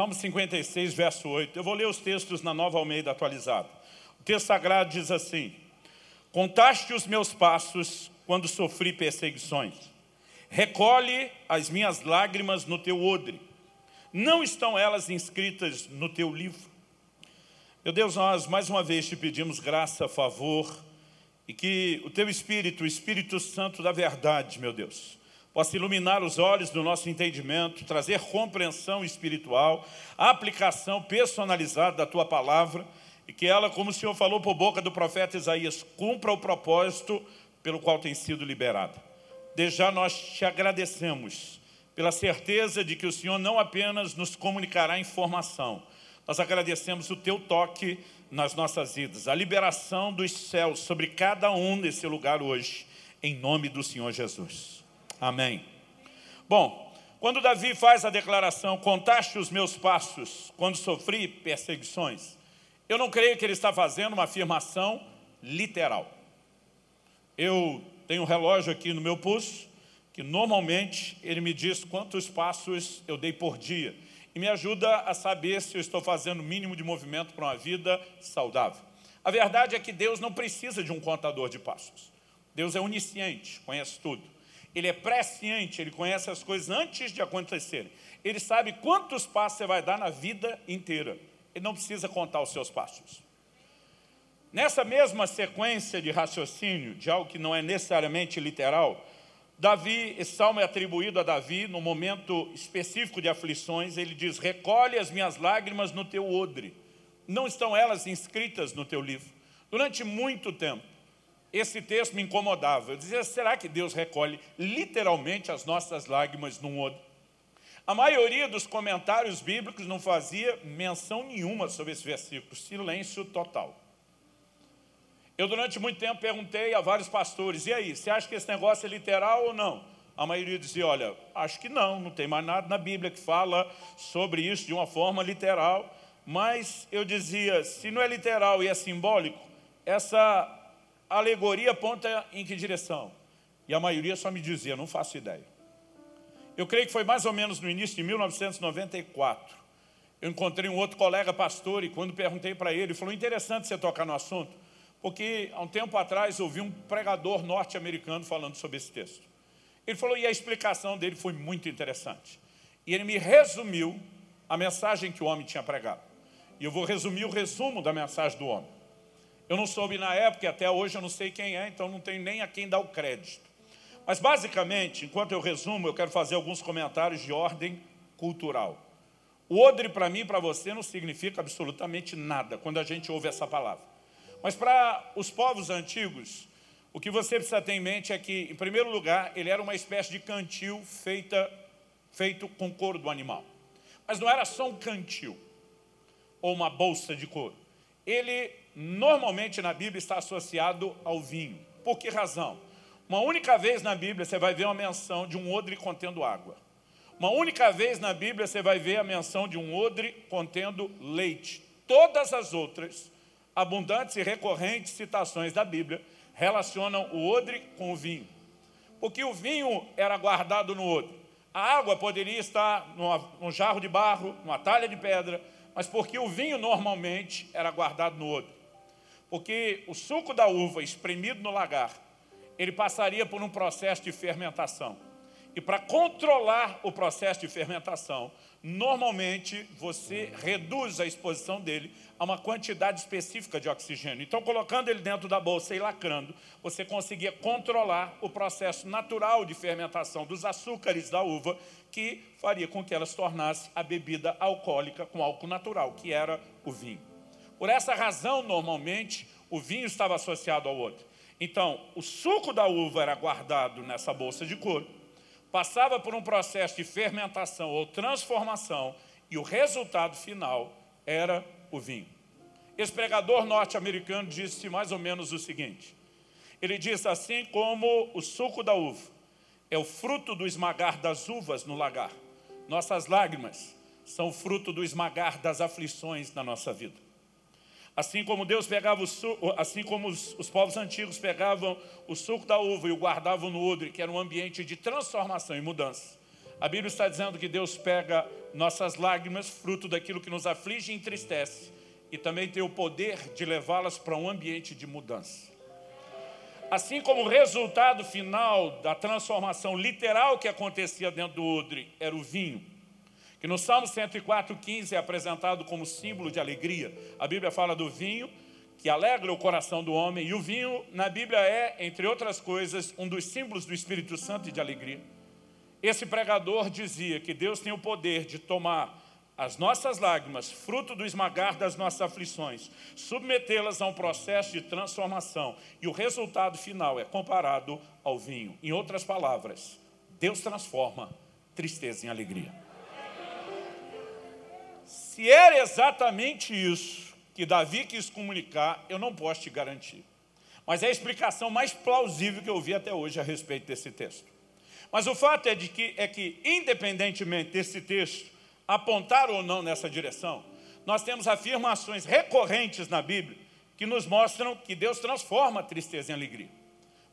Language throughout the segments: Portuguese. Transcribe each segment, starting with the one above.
Salmo 56, verso 8. Eu vou ler os textos na Nova Almeida atualizada. O texto sagrado diz assim, Contaste os meus passos quando sofri perseguições. Recolhe as minhas lágrimas no teu odre. Não estão elas inscritas no teu livro? Meu Deus, nós mais uma vez te pedimos graça, favor, e que o teu Espírito, o Espírito Santo da verdade, meu Deus, possa iluminar os olhos do nosso entendimento, trazer compreensão espiritual, aplicação personalizada da Tua Palavra, e que ela, como o Senhor falou por boca do profeta Isaías, cumpra o propósito pelo qual tem sido liberada. Desde já nós te agradecemos pela certeza de que o Senhor não apenas nos comunicará informação, nós agradecemos o teu toque nas nossas vidas, a liberação dos céus sobre cada um nesse lugar hoje, em nome do Senhor Jesus. Amém. Bom, quando Davi faz a declaração, contaste os meus passos quando sofri perseguições, eu não creio que ele está fazendo uma afirmação literal. Eu tenho um relógio aqui no meu pulso, que normalmente ele me diz quantos passos eu dei por dia. E me ajuda a saber se eu estou fazendo o mínimo de movimento para uma vida saudável. A verdade é que Deus não precisa de um contador de passos. Deus é onisciente, conhece tudo. Ele é presciente, ele conhece as coisas antes de acontecerem. Ele sabe quantos passos você vai dar na vida inteira. Ele não precisa contar os seus passos. Nessa mesma sequência de raciocínio, de algo que não é necessariamente literal, Davi, esse salmo é atribuído a Davi no momento específico de aflições, ele diz, recolhe as minhas lágrimas no teu odre, não estão elas inscritas no teu livro. Durante muito tempo, esse texto me incomodava, eu dizia, será que Deus recolhe literalmente as nossas lágrimas num odre? A maioria dos comentários bíblicos não fazia menção nenhuma sobre esse versículo, silêncio total. Eu durante muito tempo perguntei a vários pastores, e aí, você acha que esse negócio é literal ou não? A maioria dizia, olha, acho que não, não tem mais nada na Bíblia que fala sobre isso de uma forma literal, mas eu dizia, se não é literal e é simbólico, essa alegoria aponta em que direção? E a maioria só me dizia, não faço ideia. Eu creio que foi mais ou menos no início de 1994. Eu encontrei um outro colega pastor e quando perguntei para ele, ele falou, interessante você tocar no assunto, porque há um tempo atrás ouvi um pregador norte-americano falando sobre esse texto. Ele falou, e a explicação dele foi muito interessante. E ele me resumiu a mensagem que o homem tinha pregado. E eu vou resumir o resumo da mensagem do homem. Eu não soube na época, e até hoje eu não sei quem é, então não tenho nem a quem dar o crédito. Mas basicamente, enquanto eu resumo, eu quero fazer alguns comentários de ordem cultural. O odre para mim e para você não significa absolutamente nada quando a gente ouve essa palavra. Mas para os povos antigos, o que você precisa ter em mente é que, em primeiro lugar, ele era uma espécie de cantil feita, feito com couro do animal. Mas não era só um cantil ou uma bolsa de couro. Ele, normalmente na Bíblia, está associado ao vinho. Por que razão? Uma única vez na Bíblia você vai ver uma menção de um odre contendo água. Uma única vez na Bíblia você vai ver a menção de um odre contendo leite. Todas as outras abundantes e recorrentes citações da Bíblia relacionam o odre com o vinho. Porque o vinho era guardado no odre. A água poderia estar num jarro de barro, numa talha de pedra, mas porque o vinho normalmente era guardado no odre. Porque o suco da uva espremido no lagar ele passaria por um processo de fermentação. E para controlar o processo de fermentação, normalmente você reduz a exposição dele a uma quantidade específica de oxigênio. Então, colocando ele dentro da bolsa e lacrando, você conseguia controlar o processo natural de fermentação dos açúcares da uva, que faria com que ela se tornasse a bebida alcoólica com álcool natural, que era o vinho. Por essa razão, normalmente, o vinho estava associado ao outro. Então, o suco da uva era guardado nessa bolsa de couro, passava por um processo de fermentação ou transformação e o resultado final era o vinho. Esse pregador norte-americano disse mais ou menos o seguinte, ele disse assim como o suco da uva é o fruto do esmagar das uvas no lagar, nossas lágrimas são fruto do esmagar das aflições na nossa vida. Assim como Deus pegava o suco, assim como os, os, povos antigos pegavam o suco da uva e o guardavam no odre, que era um ambiente de transformação e mudança. A Bíblia está dizendo que Deus pega nossas lágrimas, fruto daquilo que nos aflige e entristece, e também tem o poder de levá-las para um ambiente de mudança. Assim como o resultado final da transformação literal que acontecia dentro do odre era o vinho, que no Salmo 104,15 é apresentado como símbolo de alegria. A Bíblia fala do vinho, que alegra o coração do homem, e o vinho na Bíblia é, entre outras coisas, um dos símbolos do Espírito Santo e de alegria. Esse pregador dizia que Deus tem o poder de tomar as nossas lágrimas, fruto do esmagar das nossas aflições, submetê-las a um processo de transformação, e o resultado final é comparado ao vinho. Em outras palavras, Deus transforma tristeza em alegria. Se era exatamente isso que Davi quis comunicar, eu não posso te garantir. Mas é a explicação mais plausível que eu vi até hoje a respeito desse texto. Mas o fato é, de que, é que, independentemente desse texto apontar ou não nessa direção, nós temos afirmações recorrentes na Bíblia que nos mostram que Deus transforma a tristeza em alegria.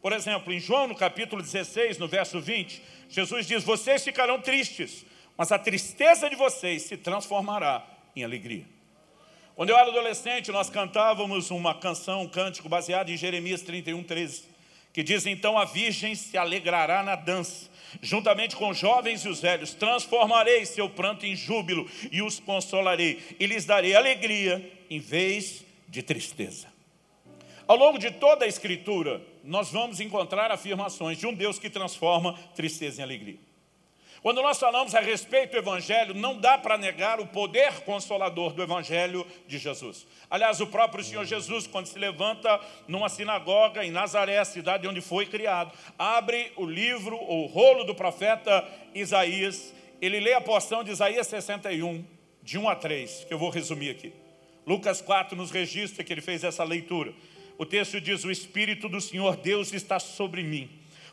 Por exemplo, em João, no capítulo 16, no verso 20, Jesus diz, vocês ficarão tristes, mas a tristeza de vocês se transformará em alegria. Quando eu era adolescente, nós cantávamos uma canção, um cântico baseado em Jeremias 31, 13, que diz, então a virgem se alegrará na dança, juntamente com os jovens e os velhos, transformarei seu pranto em júbilo e os consolarei, e lhes darei alegria em vez de tristeza. Ao longo de toda a Escritura, nós vamos encontrar afirmações de um Deus que transforma tristeza em alegria. Quando nós falamos a respeito do Evangelho, não dá para negar o poder consolador do Evangelho de Jesus. Aliás, o próprio Senhor Jesus, quando se levanta numa sinagoga em Nazaré, cidade onde foi criado, abre o livro, o rolo do profeta Isaías, ele lê a porção de Isaías 61, de 1 a 3, que eu vou resumir aqui. Lucas 4 nos registra que ele fez essa leitura. O texto diz, o Espírito do Senhor Deus está sobre mim,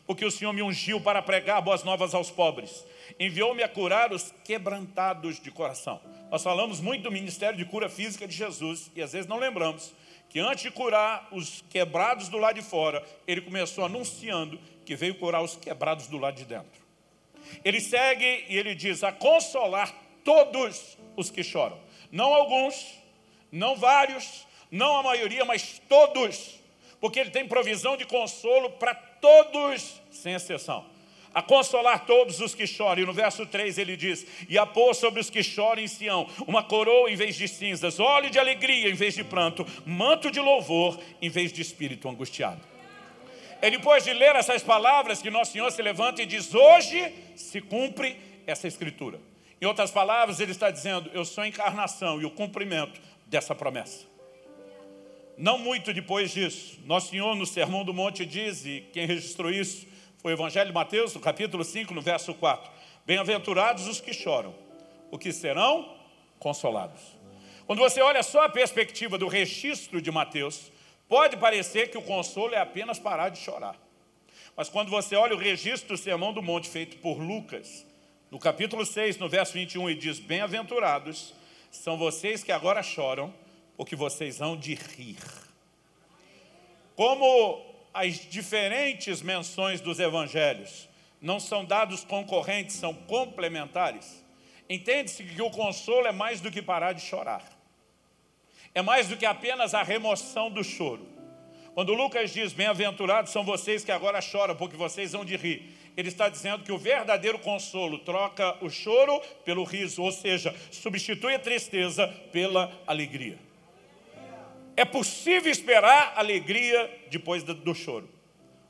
porque o Senhor me ungiu para pregar boas novas aos pobres enviou-me a curar os quebrantados de coração. Nós falamos muito do ministério de cura física de Jesus e às vezes não lembramos que antes de curar os quebrados do lado de fora, ele começou anunciando que veio curar os quebrados do lado de dentro. Ele segue e ele diz, a consolar todos os que choram. Não alguns, não vários, não a maioria, mas todos. Porque ele tem provisão de consolo para todos, sem exceção a consolar todos os que choram. E no verso 3 ele diz, e a pôr sobre os que choram em Sião, uma coroa em vez de cinzas, óleo de alegria em vez de pranto, manto de louvor em vez de espírito angustiado. É depois de ler essas palavras que Nosso Senhor se levanta e diz, hoje se cumpre essa escritura. Em outras palavras, ele está dizendo, eu sou a encarnação e o cumprimento dessa promessa. Não muito depois disso, Nosso Senhor no Sermão do Monte diz, e quem registrou isso o Evangelho de Mateus, no capítulo 5, no verso 4. Bem-aventurados os que choram, porque serão consolados. Quando você olha só a perspectiva do registro de Mateus, pode parecer que o consolo é apenas parar de chorar. Mas quando você olha o registro do Sermão do Monte feito por Lucas, no capítulo 6, no verso 21, ele diz, Bem-aventurados são vocês que agora choram, porque vocês hão de rir. Como as diferentes menções dos evangelhos não são dados concorrentes, são complementares, entende-se que o consolo é mais do que parar de chorar. É mais do que apenas a remoção do choro. Quando Lucas diz, bem-aventurados são vocês que agora choram, porque vocês vão de rir. Ele está dizendo que o verdadeiro consolo troca o choro pelo riso, ou seja, substitui a tristeza pela alegria. É possível esperar alegria depois do choro.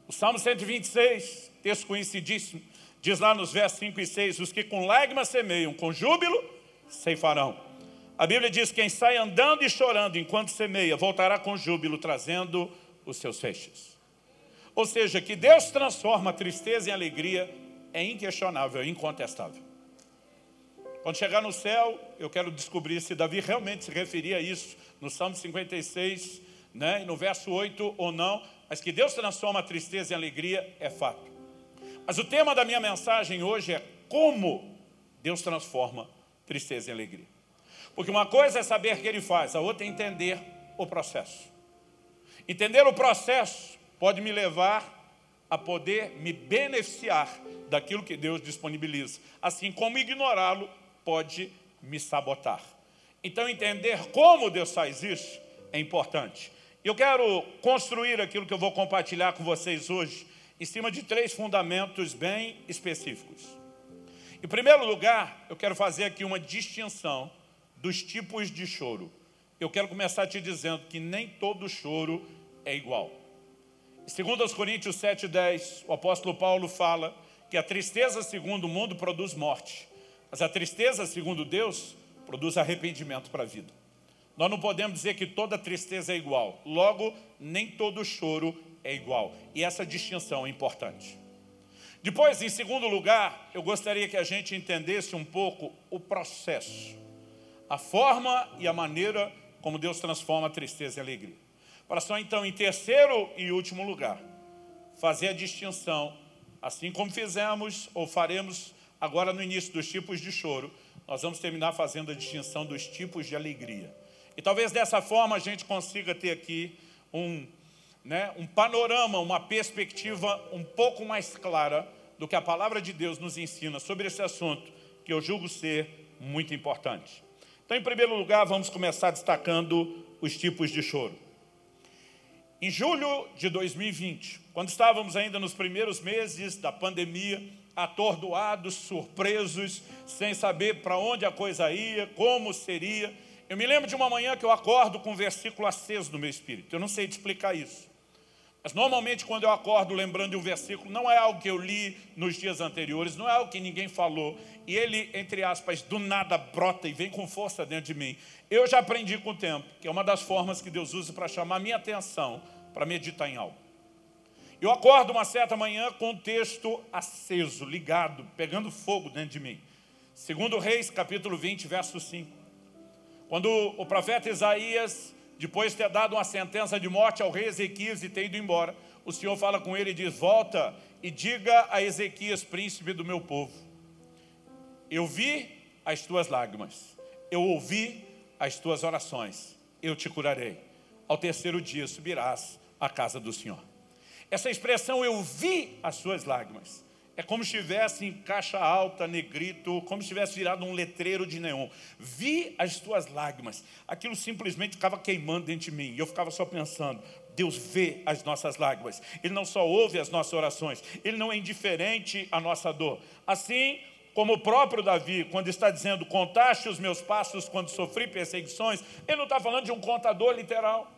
O Salmo 126, texto conhecidíssimo, diz lá nos versos 5 e 6, os que com lágrimas semeiam, com júbilo ceifarão. A Bíblia diz, quem sai andando e chorando enquanto semeia, voltará com júbilo, trazendo os seus feixes. Ou seja, que Deus transforma a tristeza em alegria é inquestionável, é incontestável. Quando chegar no céu, eu quero descobrir se Davi realmente se referia a isso no Salmo 56, né, no verso 8 ou não, mas que Deus transforma a tristeza em alegria é fato. Mas o tema da minha mensagem hoje é como Deus transforma tristeza em alegria. Porque uma coisa é saber que Ele faz, a outra é entender o processo. Entender o processo pode me levar a poder me beneficiar daquilo que Deus disponibiliza. Assim como ignorá-lo pode me sabotar. Então, entender como Deus faz isso é importante. Eu quero construir aquilo que eu vou compartilhar com vocês hoje em cima de três fundamentos bem específicos. Em primeiro lugar, eu quero fazer aqui uma distinção dos tipos de choro. Eu quero começar te dizendo que nem todo choro é igual. Segundo aos Coríntios 7,10, o apóstolo Paulo fala que a tristeza segundo o mundo produz morte, mas a tristeza segundo Deus produz arrependimento para a vida. Nós não podemos dizer que toda tristeza é igual, logo, nem todo choro é igual. E essa distinção é importante. Depois, em segundo lugar, eu gostaria que a gente entendesse um pouco o processo, a forma e a maneira como Deus transforma a tristeza em alegria. Para só então, em terceiro e último lugar, fazer a distinção, assim como fizemos ou faremos agora no início dos tipos de choro, nós vamos terminar fazendo a distinção dos tipos de alegria. E talvez dessa forma a gente consiga ter aqui um, né, um panorama, uma perspectiva um pouco mais clara do que a palavra de Deus nos ensina sobre esse assunto, que eu julgo ser muito importante. Então, em primeiro lugar, vamos começar destacando os tipos de choro. Em julho de 2020, quando estávamos ainda nos primeiros meses da pandemia, atordoados, surpresos, sem saber para onde a coisa ia, como seria, eu me lembro de uma manhã que eu acordo com um versículo aceso no meu espírito. Eu não sei te explicar isso. Mas normalmente quando eu acordo lembrando de um versículo, não é algo que eu li nos dias anteriores, não é algo que ninguém falou, e ele, entre aspas, do nada brota e vem com força dentro de mim. Eu já aprendi com o tempo, que é uma das formas que Deus usa para chamar minha atenção para meditar em algo. Eu acordo uma certa manhã com o texto aceso, ligado, pegando fogo dentro de mim. Segundo Reis, capítulo 20, verso 5. Quando o profeta Isaías, depois de ter dado uma sentença de morte ao rei Ezequias e ter ido embora, o Senhor fala com ele e diz, volta e diga a Ezequias, príncipe do meu povo, eu vi as tuas lágrimas, eu ouvi as tuas orações, eu te curarei. Ao terceiro dia subirás a casa do Senhor. Essa expressão, eu vi as suas lágrimas, é como se estivesse em caixa alta, negrito, como se tivesse virado um letreiro de neon. Vi as tuas lágrimas. Aquilo simplesmente ficava queimando dentro de mim. E eu ficava só pensando, Deus vê as nossas lágrimas. Ele não só ouve as nossas orações, Ele não é indiferente à nossa dor. Assim como o próprio Davi, quando está dizendo, contaste os meus passos quando sofri perseguições, ele não está falando de um contador literal.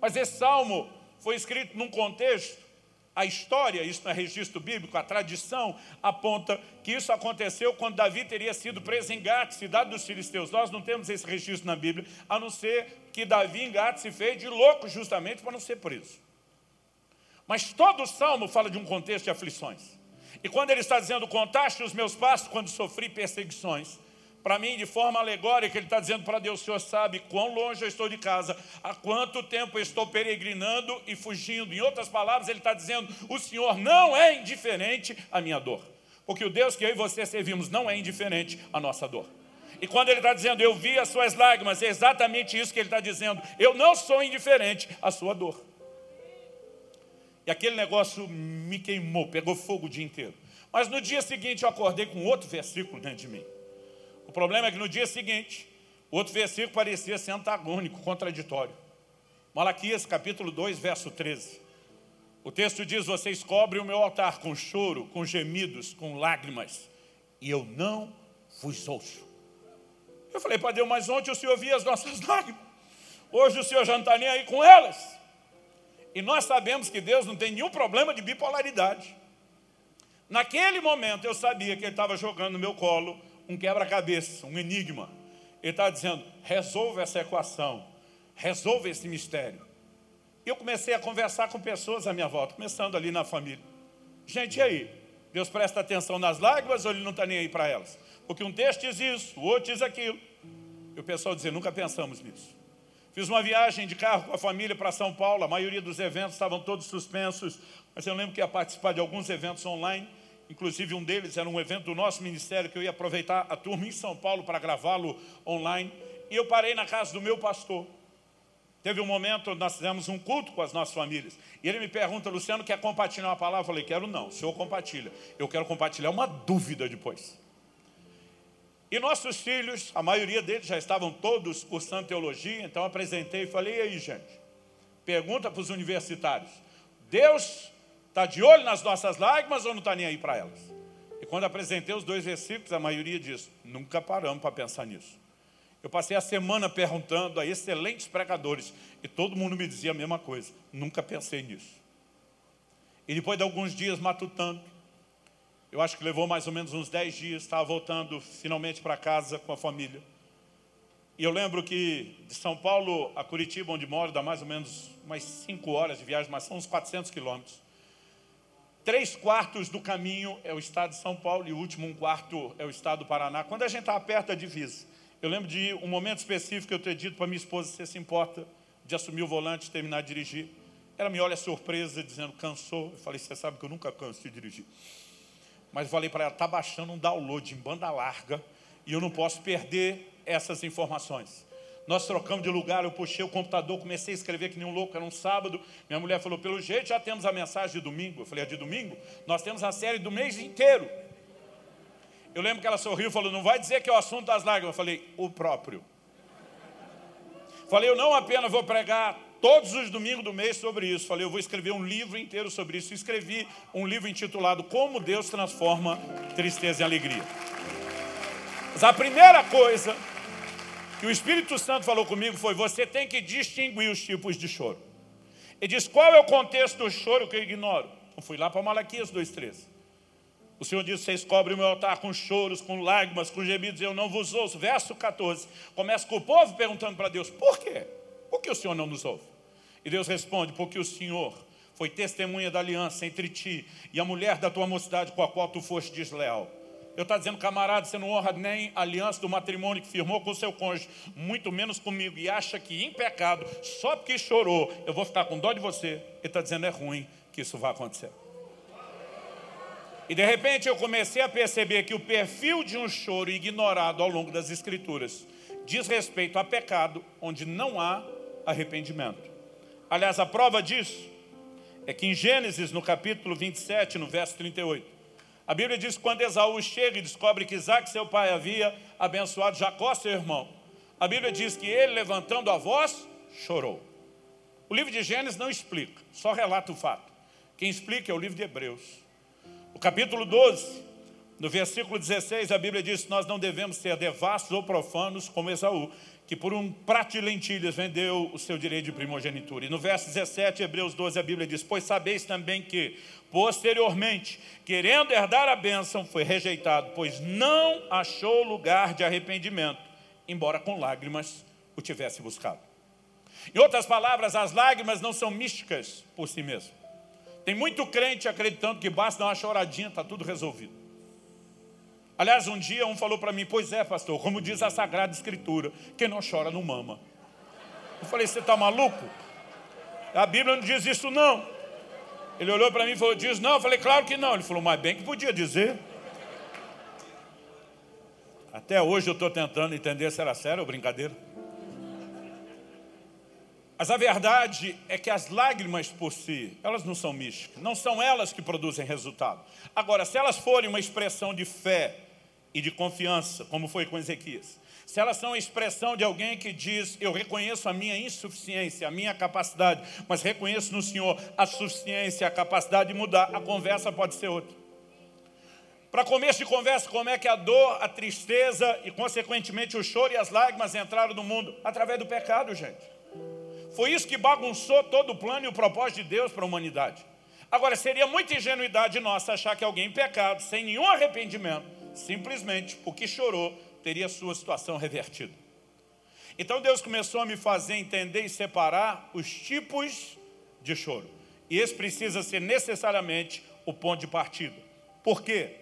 Mas esse salmo foi escrito num contexto, a história, isso não é registro bíblico, a tradição aponta que isso aconteceu quando Davi teria sido preso em Gate, cidade dos filisteus. Nós não temos esse registro na Bíblia, a não ser que Davi em Gate se fez de louco justamente para não ser preso. Mas todo o salmo fala de um contexto de aflições. E quando ele está dizendo, contaste os meus passos quando sofri perseguições, para mim, de forma alegórica, ele está dizendo para Deus, o Senhor sabe quão longe eu estou de casa, há quanto tempo eu estou peregrinando e fugindo. Em outras palavras, ele está dizendo, o Senhor não é indiferente à minha dor. Porque o Deus que eu e você servimos não é indiferente à nossa dor. E quando ele está dizendo, eu vi as suas lágrimas, é exatamente isso que ele está dizendo. Eu não sou indiferente à sua dor. E aquele negócio me queimou, pegou fogo o dia inteiro. Mas no dia seguinte eu acordei com outro versículo dentro de mim. O problema é que no dia seguinte, outro versículo parecia ser antagônico, contraditório. Malaquias capítulo 2, verso 13. O texto diz, vocês cobrem o meu altar com choro, com gemidos, com lágrimas, e eu não vos ouço. Eu falei para Deus, mas ontem o Senhor via as nossas lágrimas. Hoje o Senhor já não está nem aí com elas. E nós sabemos que Deus não tem nenhum problema de bipolaridade. Naquele momento eu sabia que Ele estava jogando no meu colo um quebra-cabeça, um enigma. Ele está dizendo, resolva essa equação, resolva esse mistério. Eu comecei a conversar com pessoas à minha volta, começando ali na família. Gente, e aí? Deus presta atenção nas lágrimas ou Ele não está nem aí para elas? Porque um texto diz isso, o outro diz aquilo. E o pessoal dizia, nunca pensamos nisso. Fiz uma viagem de carro com a família para São Paulo, a maioria dos eventos estavam todos suspensos, mas eu lembro que ia participar de alguns eventos online. Inclusive, um deles era um evento do nosso ministério que eu ia aproveitar a turma em São Paulo para gravá-lo online. E eu parei na casa do meu pastor. Teve um momento, nós fizemos um culto com as nossas famílias. E ele me pergunta, Luciano, quer compartilhar uma palavra? Eu falei, quero não. O senhor compartilha. Eu quero compartilhar uma dúvida depois. E nossos filhos, a maioria deles já estavam todos cursando teologia, então apresentei e falei, e aí, gente? Pergunta para os universitários. Deus está de olho nas nossas lágrimas ou não está nem aí para elas? E quando apresentei os dois versículos, a maioria diz, nunca paramos para pensar nisso. Eu passei a semana perguntando a excelentes pregadores e todo mundo me dizia a mesma coisa. Nunca pensei nisso. E depois de alguns dias matutando, eu acho que levou mais ou menos uns 10 dias, estava voltando finalmente para casa com a família. E eu lembro que de São Paulo a Curitiba, onde moro, dá mais ou menos umas 5 horas de viagem, mas são uns 400 quilômetros. Três quartos do caminho é o estado de São Paulo e o último um quarto é o estado do Paraná. Quando a gente estava perto da divisa, eu lembro de um momento específico eu ter dito para minha esposa, você se importa de assumir o volante e terminar de dirigir? Ela me olha surpresa, dizendo, cansou. Eu falei, você sabe que eu nunca canso de dirigir. Mas eu falei para ela, está baixando um download em banda larga e eu não posso perder essas informações. Nós trocamos de lugar, eu puxei o computador, comecei a escrever que nem um louco, era um sábado. Minha mulher falou, pelo jeito já temos a mensagem de domingo. Eu falei, é de domingo? Nós temos a série do mês inteiro. Eu lembro que ela sorriu e falou, não vai dizer que é o assunto das lágrimas. Eu falei, o próprio. Falei, eu não apenas vou pregar todos os domingos do mês sobre isso. Falei, eu vou escrever um livro inteiro sobre isso. Escrevi um livro intitulado Como Deus Transforma Tristeza em Alegria. Mas a primeira coisa que o Espírito Santo falou comigo foi, você tem que distinguir os tipos de choro. Ele diz, qual é o contexto do choro que eu ignoro? Eu fui lá para Malaquias 2,13. O Senhor diz, vocês cobrem o meu altar com choros, com lágrimas, com gemidos, eu não vos ouço. Verso 14, começa com o povo perguntando para Deus, por quê? Por que o Senhor não nos ouve? E Deus responde, porque o Senhor foi testemunha da aliança entre ti e a mulher da tua mocidade com a qual tu foste desleal. Eu estou dizendo, camarada, você não honra nem a aliança do matrimônio que firmou com o seu cônjuge, muito menos comigo, e acha que em pecado, só porque chorou, eu vou ficar com dó de você. Ele está dizendo, é ruim que isso vai acontecer. E de repente eu comecei a perceber que o perfil de um choro ignorado ao longo das escrituras diz respeito a pecado onde não há arrependimento. Aliás, a prova disso é que em Gênesis, no capítulo 27, no verso 38, a Bíblia diz que quando Esaú chega e descobre que Isaac, seu pai, havia abençoado Jacó, seu irmão, a Bíblia diz que ele, levantando a voz, chorou. O livro de Gênesis não explica, só relata o fato. Quem explica é o livro de Hebreus. O capítulo 12, no versículo 16, a Bíblia diz que nós não devemos ser devassos ou profanos como Esaú, que por um prato de lentilhas vendeu o seu direito de primogenitura. E no verso 17, Hebreus 12, a Bíblia diz, pois sabeis também que, posteriormente, querendo herdar a bênção, foi rejeitado, pois não achou lugar de arrependimento, embora com lágrimas o tivesse buscado. Em outras palavras, as lágrimas não são místicas por si mesmas. Tem muito crente acreditando que basta dar uma choradinha, está tudo resolvido. Aliás, um dia um falou para mim, pois é, pastor, como diz a Sagrada Escritura, quem não chora não mama. Eu falei, você está maluco? A Bíblia não diz isso não. Ele olhou para mim e falou, diz não. Eu falei, claro que não. Ele falou, mas bem que podia dizer. Até hoje eu estou tentando entender se era sério ou brincadeira. Mas a verdade é que as lágrimas por si, elas não são místicas, não são elas que produzem resultado. Agora, se elas forem uma expressão de fé e de confiança, como foi com Ezequias, se elas são a expressão de alguém que diz, eu reconheço a minha insuficiência, a minha capacidade, mas reconheço no Senhor a suficiência, a capacidade de mudar, a conversa pode ser outra. Para começo de conversa, como é que a dor, a tristeza e, consequentemente, o choro e as lágrimas entraram no mundo? Através do pecado, gente. Foi isso que bagunçou todo o plano e o propósito de Deus para a humanidade. Agora, seria muita ingenuidade nossa achar que alguém em pecado, sem nenhum arrependimento, simplesmente porque chorou, teria sua situação revertida. Então Deus começou a me fazer entender e separar os tipos de choro. E esse precisa ser necessariamente o ponto de partida. Por quê?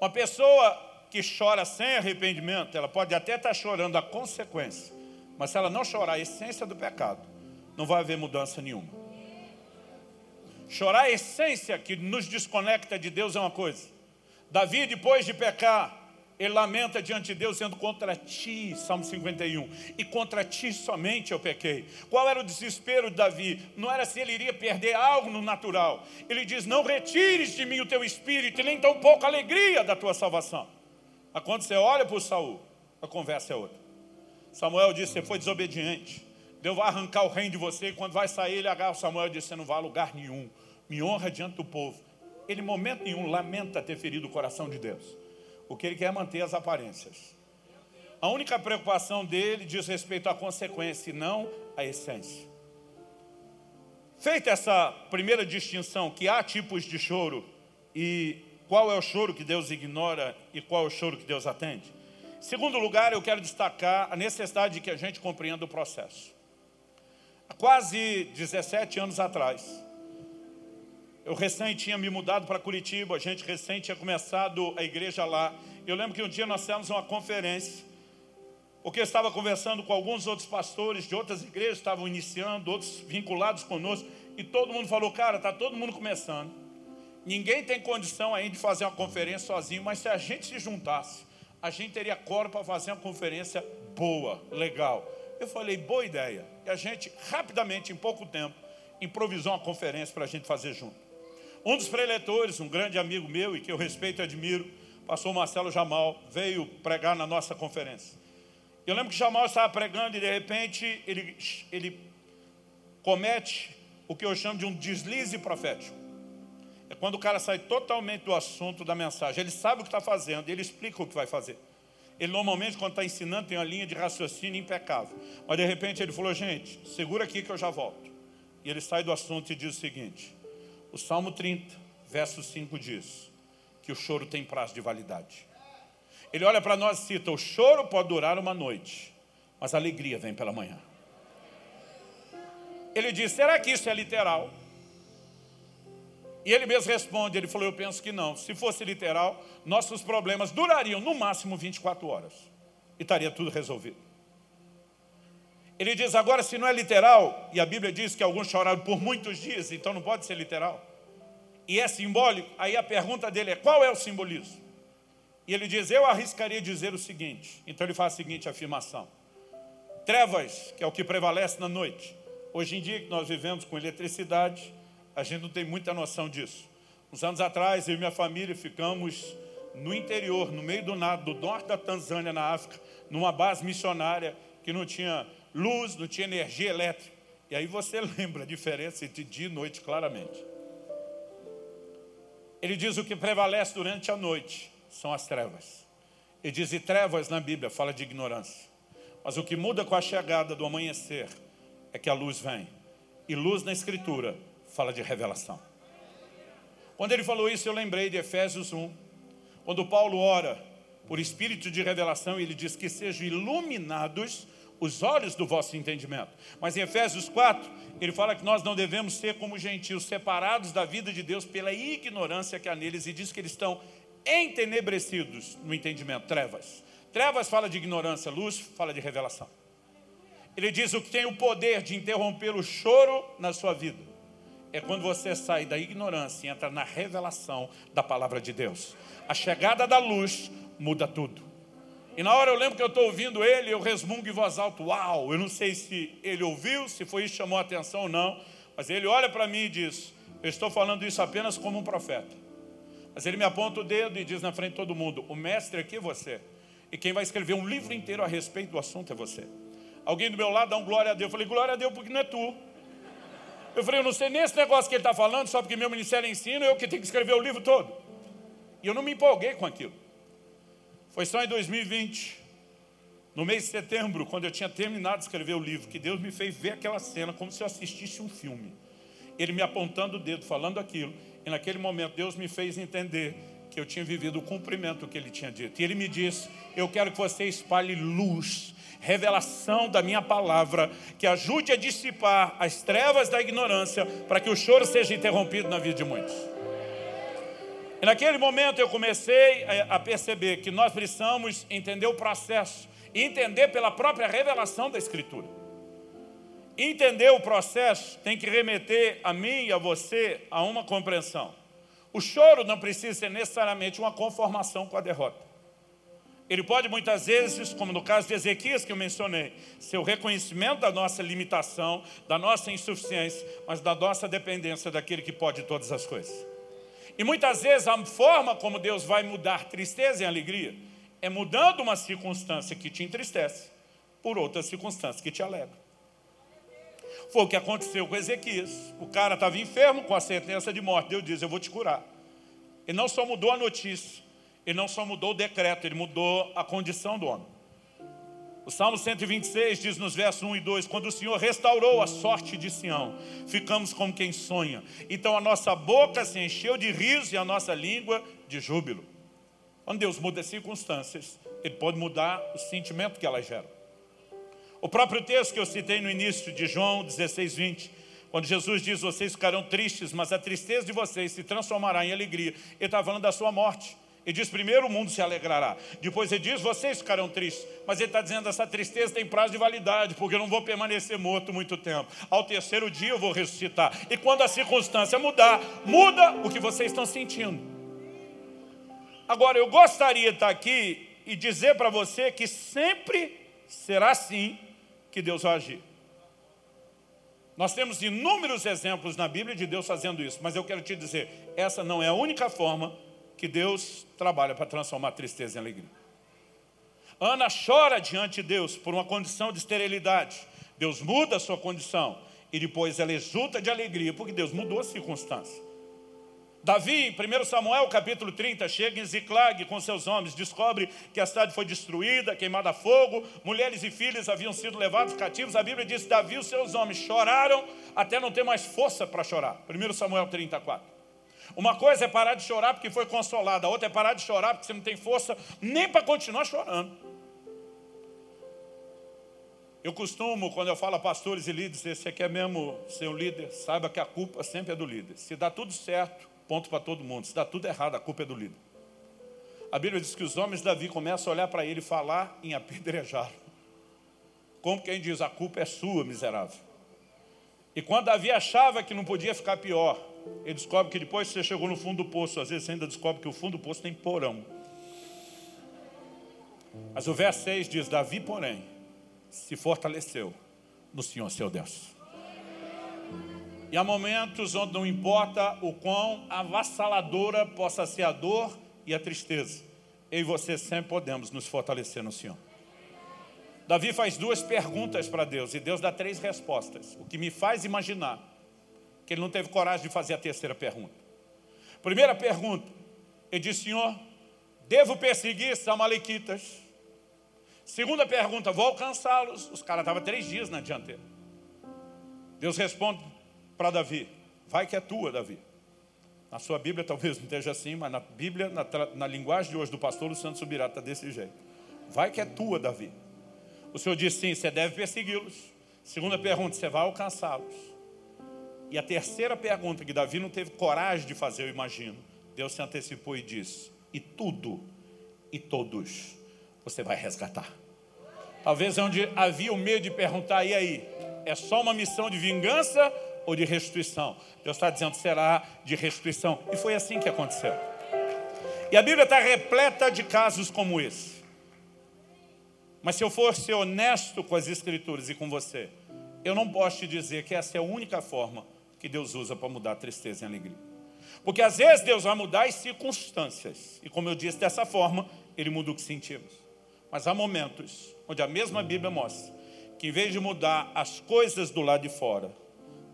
Uma pessoa que chora sem arrependimento, ela pode até estar chorando a consequência, mas se ela não chorar a essência do pecado, não vai haver mudança nenhuma. Chorar a essência que nos desconecta de Deus é uma coisa. Davi, depois de pecar, Ele lamenta diante de Deus, dizendo contra ti, Salmo 51, e contra ti somente eu pequei. Qual era o desespero de Davi? Não era se ele iria perder algo no natural. Ele diz: Não retires de mim o teu espírito, e nem tão pouco alegria da tua salvação. Mas quando você olha para o Saul, a conversa é outra. Samuel disse: Você foi desobediente. Deus vai arrancar o reino de você, e quando vai sair, ele agarra o Samuel e diz: Você não vai a lugar nenhum. Me honra diante do povo. Ele, momento nenhum, lamenta ter ferido o coração de Deus. O que ele quer é manter as aparências. A única preocupação dele diz respeito à consequência e não à essência. Feita essa primeira distinção, que há tipos de choro e qual é o choro que Deus ignora e qual é o choro que Deus atende. Segundo lugar, eu quero destacar a necessidade de que a gente compreenda o processo. Há quase 17 anos atrás, eu recém tinha me mudado para Curitiba, a gente recém tinha começado a igreja lá. Eu lembro que um dia nós fizemos uma conferência, porque eu estava conversando com alguns outros pastores de outras igrejas, estavam iniciando, outros vinculados conosco, e todo mundo falou, cara, está todo mundo começando. Ninguém tem condição ainda de fazer uma conferência sozinho, mas se a gente se juntasse, a gente teria corpo para fazer uma conferência boa, legal. Eu falei, boa ideia. E a gente, rapidamente, em pouco tempo, improvisou uma conferência para a gente fazer junto. Um dos preletores, um grande amigo meu e que eu respeito e admiro, pastor Marcelo Jamal, veio pregar na nossa conferência. Eu lembro que Jamal estava pregando e de repente ele, ele comete o que eu chamo de um deslize profético. É quando o cara sai totalmente do assunto da mensagem. Ele sabe o que está fazendo ele explica o que vai fazer. Ele normalmente, quando está ensinando, tem uma linha de raciocínio impecável. Mas de repente ele falou, gente, segura aqui que eu já volto. E ele sai do assunto e diz o seguinte: o Salmo 30, verso 5 diz que o choro tem prazo de validade. Ele olha para nós e cita: o choro pode durar uma noite, mas a alegria vem pela manhã. Ele diz: será que isso é literal? E ele mesmo responde: ele falou, eu penso que não. Se fosse literal, nossos problemas durariam no máximo 24 horas e estaria tudo resolvido. Ele diz, agora se não é literal, e a Bíblia diz que alguns choraram por muitos dias, então não pode ser literal, e é simbólico, aí a pergunta dele é, qual é o simbolismo? E ele diz, eu arriscaria dizer o seguinte, então ele faz a seguinte afirmação, trevas, que é o que prevalece na noite, hoje em dia que nós vivemos com eletricidade, a gente não tem muita noção disso. Uns anos atrás, eu e minha família ficamos no interior, no meio do nada, do norte da Tanzânia, na África, numa base missionária que não tinha luz, não tinha energia elétrica. E aí você lembra a diferença entre dia e noite claramente. Ele diz o que prevalece durante a noite são as trevas. Ele diz, e trevas na Bíblia fala de ignorância. Mas o que muda com a chegada do amanhecer é que a luz vem. E luz na Escritura fala de revelação. Quando ele falou isso, eu lembrei de Efésios 1. Quando Paulo ora por espírito de revelação, ele diz que sejam iluminados os olhos do vosso entendimento. Mas em Efésios 4, ele fala que nós não devemos ser como gentios, separados da vida de Deus pela ignorância que há neles, e diz que eles estão entenebrecidos no entendimento, trevas. Trevas fala de ignorância, luz fala de revelação. Ele diz o que tem o poder de interromper o choro na sua vida. É quando você sai da ignorância e entra na revelação da palavra de Deus. A chegada da luz muda tudo. E na hora eu lembro que eu estou ouvindo ele, eu resmungo em voz alta, uau, eu não sei se ele ouviu, se foi isso chamou a atenção ou não, mas ele olha para mim e diz, eu estou falando isso apenas como um profeta. Mas ele me aponta o dedo e diz na frente de todo mundo, o mestre aqui é você. E quem vai escrever um livro inteiro a respeito do assunto é você. Alguém do meu lado dá um glória a Deus. Eu falei, glória a Deus porque não é tu. Eu falei, eu não sei nem esse negócio que ele está falando, só porque meu ministério ensina, eu que tenho que escrever o livro todo. E eu não me empolguei com aquilo. Foi só em 2020, no mês de setembro, quando eu tinha terminado de escrever o livro, que Deus me fez ver aquela cena como se eu assistisse um filme. Ele me apontando o dedo, falando aquilo. E naquele momento Deus me fez entender que eu tinha vivido o cumprimento que ele tinha dito. E ele me disse: Eu quero que você espalhe luz, revelação da minha palavra, que ajude a dissipar as trevas da ignorância, para que o choro seja interrompido na vida de muitos. E naquele momento eu comecei a perceber que nós precisamos entender o processo, entender pela própria revelação da Escritura. Entender o processo tem que remeter a mim e a você a uma compreensão. O choro não precisa ser necessariamente uma conformação com a derrota. Ele pode muitas vezes, como no caso de Ezequias que eu mencionei, ser o reconhecimento da nossa limitação, da nossa insuficiência, mas da nossa dependência daquele que pode todas as coisas. E muitas vezes a forma como Deus vai mudar tristeza em alegria é mudando uma circunstância que te entristece por outra circunstância que te alegra. Foi o que aconteceu com Ezequias. O cara estava enfermo com a sentença de morte. Deus diz: Eu vou te curar. Ele não só mudou a notícia, ele não só mudou o decreto, ele mudou a condição do homem. O Salmo 126 diz nos versos 1 e 2: Quando o Senhor restaurou a sorte de Sião, ficamos como quem sonha. Então a nossa boca se encheu de riso e a nossa língua de júbilo. Quando Deus muda as circunstâncias, Ele pode mudar o sentimento que elas geram. O próprio texto que eu citei no início de João 16, 20, quando Jesus diz: Vocês ficarão tristes, mas a tristeza de vocês se transformará em alegria. Ele está falando da sua morte. Ele diz: primeiro o mundo se alegrará. Depois ele diz: vocês ficarão tristes. Mas ele está dizendo: essa tristeza tem prazo de validade, porque eu não vou permanecer morto muito tempo. Ao terceiro dia eu vou ressuscitar. E quando a circunstância mudar, muda o que vocês estão sentindo. Agora, eu gostaria de estar aqui e dizer para você que sempre será assim que Deus vai agir. Nós temos inúmeros exemplos na Bíblia de Deus fazendo isso, mas eu quero te dizer, essa não é a única forma que Deus trabalha para transformar tristeza em alegria. Ana chora diante de Deus por uma condição de esterilidade. Deus muda a sua condição e depois ela exulta de alegria porque Deus mudou a circunstância. Davi, em 1 Samuel capítulo 30, chega em Ziclag com seus homens, descobre que a cidade foi destruída, queimada a fogo, mulheres e filhos haviam sido levados cativos. A Bíblia diz: Davi e seus homens choraram até não ter mais força para chorar. 1 Samuel 34. Uma coisa é parar de chorar porque foi consolado, a outra é parar de chorar porque você não tem força nem para continuar chorando. Eu costumo, quando eu falo a pastores e líderes, se você quer mesmo ser um líder, saiba que a culpa sempre é do líder. Se dá tudo certo, ponto para todo mundo. Se dá tudo errado, a culpa é do líder. A Bíblia diz que os homens de Davi começam a olhar para ele e falar em apedrejá-lo. Como quem diz, a culpa é sua, miserável. E quando Davi achava que não podia ficar pior, ele descobre que depois que você chegou no fundo do poço, às vezes você ainda descobre que o fundo do poço tem porão. Mas o verso 6 diz: Davi, porém, se fortaleceu no Senhor seu Deus. E há momentos onde não importa o quão avassaladora possa ser a dor e a tristeza, eu e você sempre podemos nos fortalecer no Senhor. Davi faz duas perguntas para Deus e Deus dá três respostas, o que me faz imaginar que ele não teve coragem de fazer a terceira pergunta. Primeira pergunta, ele disse, Senhor, devo perseguir esses amalequitas? Segunda pergunta, vou alcançá-los? Os caras estavam três dias na dianteira. Deus responde para Davi, vai que é tua, Davi. Na sua Bíblia talvez não esteja assim, mas na Bíblia, na, na linguagem de hoje do pastor Luciano Subirá, está desse jeito. Vai que é tua, Davi. O Senhor disse sim, você deve persegui-los. Segunda pergunta, você vai alcançá-los. E a terceira pergunta que Davi não teve coragem de fazer, eu imagino. Deus se antecipou e disse: E tudo e todos você vai resgatar. Talvez é onde havia o medo de perguntar: e aí? É só uma missão de vingança ou de restituição? Deus está dizendo: será de restituição. E foi assim que aconteceu. E a Bíblia está repleta de casos como esse. Mas se eu for ser honesto com as Escrituras e com você, eu não posso te dizer que essa é a única forma que Deus usa para mudar a tristeza em alegria. Porque às vezes Deus vai mudar as circunstâncias. E como eu disse, dessa forma, Ele muda o que sentimos. Mas há momentos onde a mesma Bíblia mostra que em vez de mudar as coisas do lado de fora,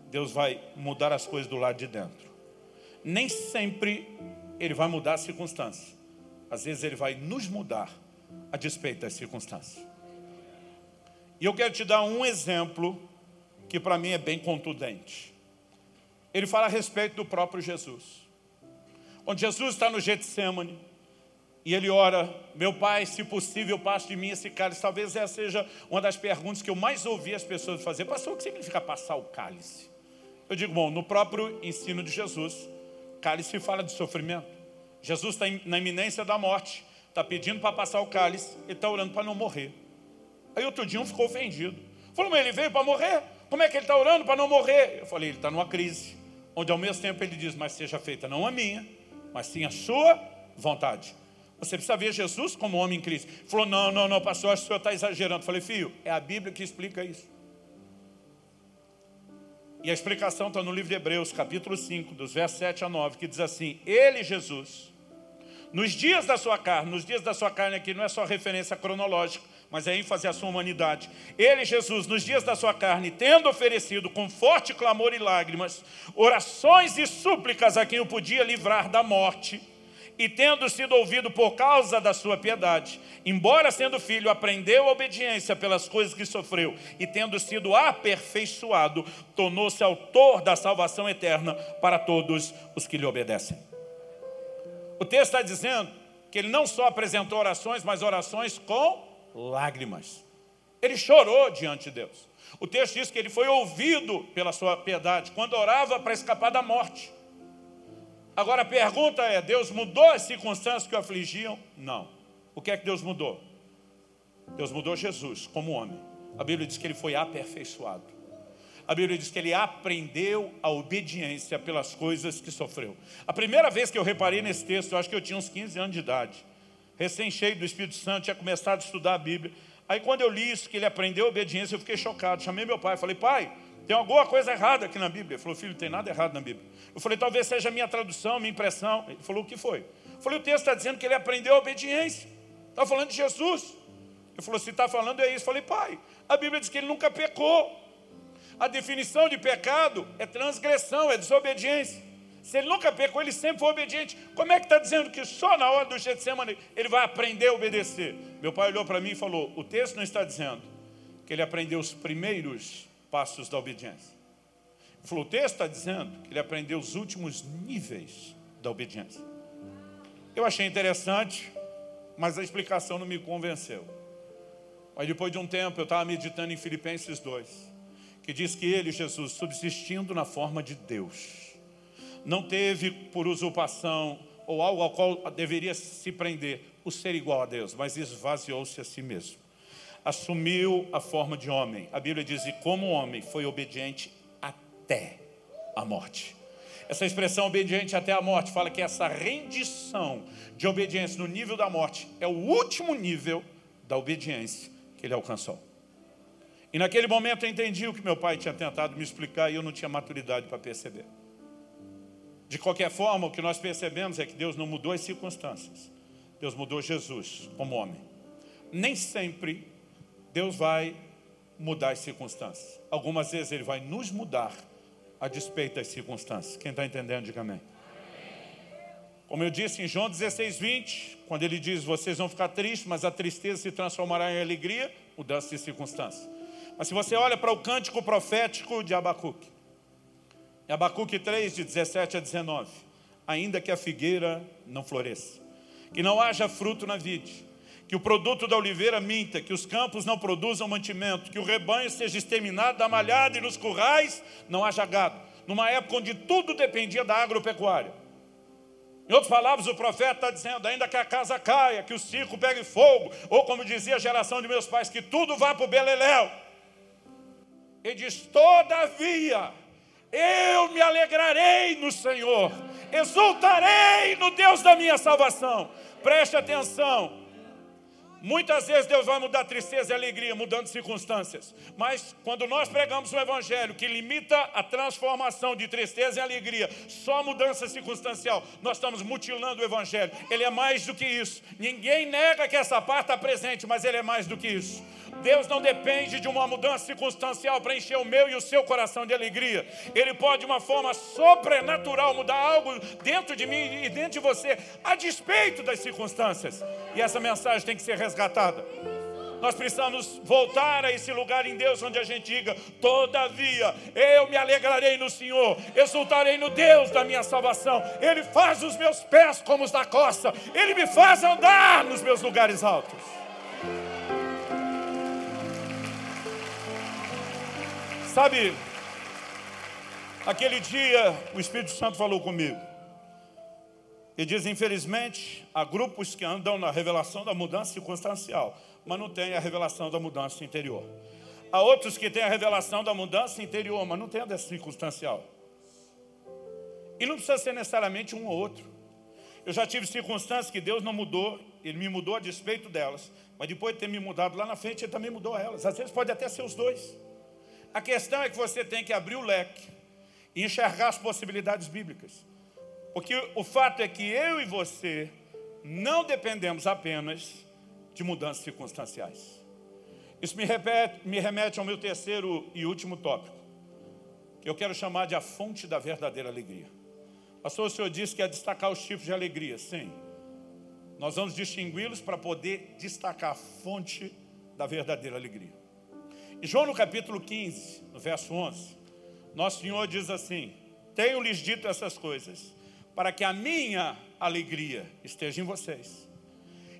Deus vai mudar as coisas do lado de dentro. Nem sempre Ele vai mudar as circunstâncias. Às vezes Ele vai nos mudar a despeito das circunstâncias. E eu quero te dar um exemplo que para mim é bem contundente. Ele fala a respeito do próprio Jesus. Onde Jesus está no Getsemane, e ele ora, meu pai, se possível, passe de mim esse cálice. Talvez essa seja uma das perguntas que eu mais ouvi as pessoas fazer. Pastor, o que significa passar o cálice? Eu digo, bom, no próprio ensino de Jesus, cálice fala de sofrimento. Jesus está na iminência da morte, está pedindo para passar o cálice, ele está orando para não morrer. Aí outro dia um ficou ofendido. Falou, mas ele veio para morrer? Como é que ele está orando para não morrer? Eu falei, ele está numa crise onde ao mesmo tempo ele diz, mas seja feita não a minha, mas sim a sua vontade. Você precisa ver Jesus como homem em Cristo. Ele falou, não, não, não, pastor, acho que o senhor está exagerando. Eu falei, filho, é a Bíblia que explica isso. E a explicação está no livro de Hebreus, capítulo 5, dos versos 7 a 9, que diz assim, Ele, Jesus, nos dias da sua carne, nos dias da sua carne aqui não é só referência cronológica, mas é ênfase à sua humanidade. Ele, Jesus, nos dias da sua carne, tendo oferecido com forte clamor e lágrimas, orações e súplicas a quem o podia livrar da morte, e tendo sido ouvido por causa da sua piedade, embora sendo filho, aprendeu a obediência pelas coisas que sofreu, e tendo sido aperfeiçoado, tornou-se autor da salvação eterna para todos os que lhe obedecem. O texto está dizendo que ele não só apresentou orações, mas orações com lágrimas. Ele chorou diante de Deus. O texto diz que ele foi ouvido pela sua piedade, quando orava para escapar da morte. Agora a pergunta é, Deus mudou as circunstâncias que o afligiam? Não. O que é que Deus mudou? Deus mudou Jesus como homem. A Bíblia diz que ele foi aperfeiçoado. A Bíblia diz que ele aprendeu a obediência pelas coisas que sofreu. A primeira vez que eu reparei nesse texto, eu acho que eu tinha uns 15 anos de idade. Recém cheio do Espírito Santo, tinha começado a estudar a Bíblia. Aí quando eu li isso, que ele aprendeu a obediência, eu fiquei chocado. Chamei meu pai, falei, pai, tem alguma coisa errada aqui na Bíblia. Ele falou, filho, tem nada errado na Bíblia. Eu falei, talvez seja minha tradução, minha impressão. Ele falou, o que foi? Eu falei, o texto está dizendo que ele aprendeu a obediência. Está falando de Jesus. Ele falou, se está falando é isso. Eu falei, pai, a Bíblia diz que ele nunca pecou. A definição de pecado é transgressão, é desobediência. Se ele nunca pecou, ele sempre foi obediente. Como é que está dizendo que só na hora do Getsemane ele vai aprender a obedecer? Meu pai olhou para mim e falou, o texto não está dizendo que ele aprendeu os primeiros passos da obediência. Ele falou, o texto está dizendo que ele aprendeu os últimos níveis da obediência. Eu achei interessante, mas a explicação não me convenceu. Mas depois de um tempo, eu estava meditando em Filipenses 2, que diz que ele, Jesus, subsistindo na forma de Deus, não teve por usurpação ou algo ao qual deveria se prender o ser igual a Deus, mas esvaziou-se a si mesmo assumiu a forma de homem. A Bíblia diz, e como homem foi obediente até a morte. Essa expressão obediente até a morte fala que essa rendição de obediência no nível da morte é o último nível da obediência que ele alcançou. E naquele momento eu entendi o que meu pai tinha tentado me explicar e eu não tinha maturidade para perceber. De qualquer forma, o que nós percebemos é que Deus não mudou as circunstâncias. Deus mudou Jesus como homem. Nem sempre Deus vai mudar as circunstâncias. Algumas vezes Ele vai nos mudar a despeito das circunstâncias. Quem está entendendo, diga amém. Como eu disse em João 16, 20, quando ele diz, vocês vão ficar tristes, mas a tristeza se transformará em alegria, mudança de circunstâncias. Mas se você olha para o cântico profético de Abacuque, em Abacuque 3, de 17 a 19, ainda que a figueira não floresça, que não haja fruto na vide, que o produto da oliveira minta, que os campos não produzam mantimento, que o rebanho seja exterminado da malhada e nos currais não haja gado. Numa época onde tudo dependia da agropecuária. Em outras palavras, o profeta está dizendo, ainda que a casa caia, que o circo pegue fogo, ou como dizia a geração de meus pais, que tudo vá para o beleléu. Ele diz, todavia, eu me alegrarei no Senhor, exultarei no Deus da minha salvação. Preste atenção, Muitas vezes Deus vai mudar tristeza e alegria, mudando circunstâncias. Mas quando nós pregamos o Evangelho que limita a transformação de tristeza e alegria, só mudança circunstancial, nós estamos mutilando o Evangelho. Ele é mais do que isso. Ninguém nega que essa parte está presente, mas ele é mais do que isso. Deus não depende de uma mudança circunstancial para encher o meu e o seu coração de alegria. Ele pode, de uma forma sobrenatural, mudar algo dentro de mim e dentro de você, a despeito das circunstâncias. E essa mensagem tem que ser resgatada. Nós precisamos voltar a esse lugar em Deus onde a gente diga: Todavia, eu me alegrarei no Senhor, exultarei no Deus da minha salvação. Ele faz os meus pés como os da costa, Ele me faz andar nos meus lugares altos. Sabe, aquele dia o Espírito Santo falou comigo. E diz, infelizmente, há grupos que andam na revelação da mudança circunstancial, mas não tem a revelação da mudança interior. Há outros que têm a revelação da mudança interior, mas não tem a da circunstancial. E não precisa ser necessariamente um ou outro. Eu já tive circunstâncias que Deus não mudou, Ele me mudou a despeito delas, mas depois de ter me mudado lá na frente, Ele também mudou elas. Às vezes pode até ser os dois. A questão é que você tem que abrir o leque e enxergar as possibilidades bíblicas. Porque o fato é que eu e você não dependemos apenas de mudanças circunstanciais. Isso me, repete, me remete ao meu terceiro e último tópico, que eu quero chamar de a fonte da verdadeira alegria. Pastor, o senhor disse que é destacar os tipos de alegria. Sim. Nós vamos distingui-los para poder destacar a fonte da verdadeira alegria. João no capítulo 15, no verso 11, nosso Senhor diz assim: Tenho-lhes dito essas coisas, para que a minha alegria esteja em vocês,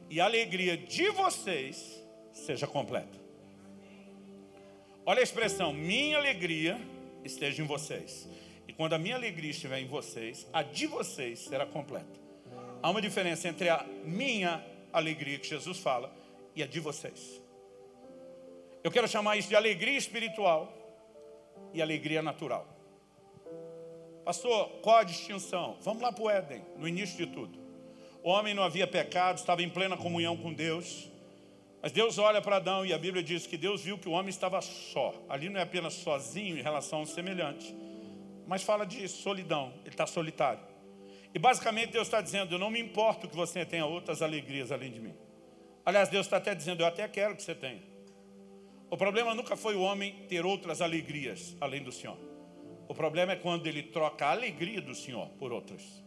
e a alegria de vocês seja completa. Olha a expressão, minha alegria esteja em vocês. E quando a minha alegria estiver em vocês, a de vocês será completa. Há uma diferença entre a minha alegria que Jesus fala e a de vocês. Eu quero chamar isso de alegria espiritual e alegria natural. Pastor, qual a distinção? Vamos lá para o Éden, no início de tudo. O homem não havia pecado, estava em plena comunhão com Deus. Mas Deus olha para Adão e a Bíblia diz que Deus viu que o homem estava só. Ali não é apenas sozinho em relação ao semelhante, mas fala de solidão, ele está solitário. E basicamente Deus está dizendo: Eu não me importo que você tenha outras alegrias além de mim. Aliás, Deus está até dizendo: Eu até quero que você tenha. O problema nunca foi o homem ter outras alegrias além do Senhor. O problema é quando ele troca a alegria do Senhor por outras.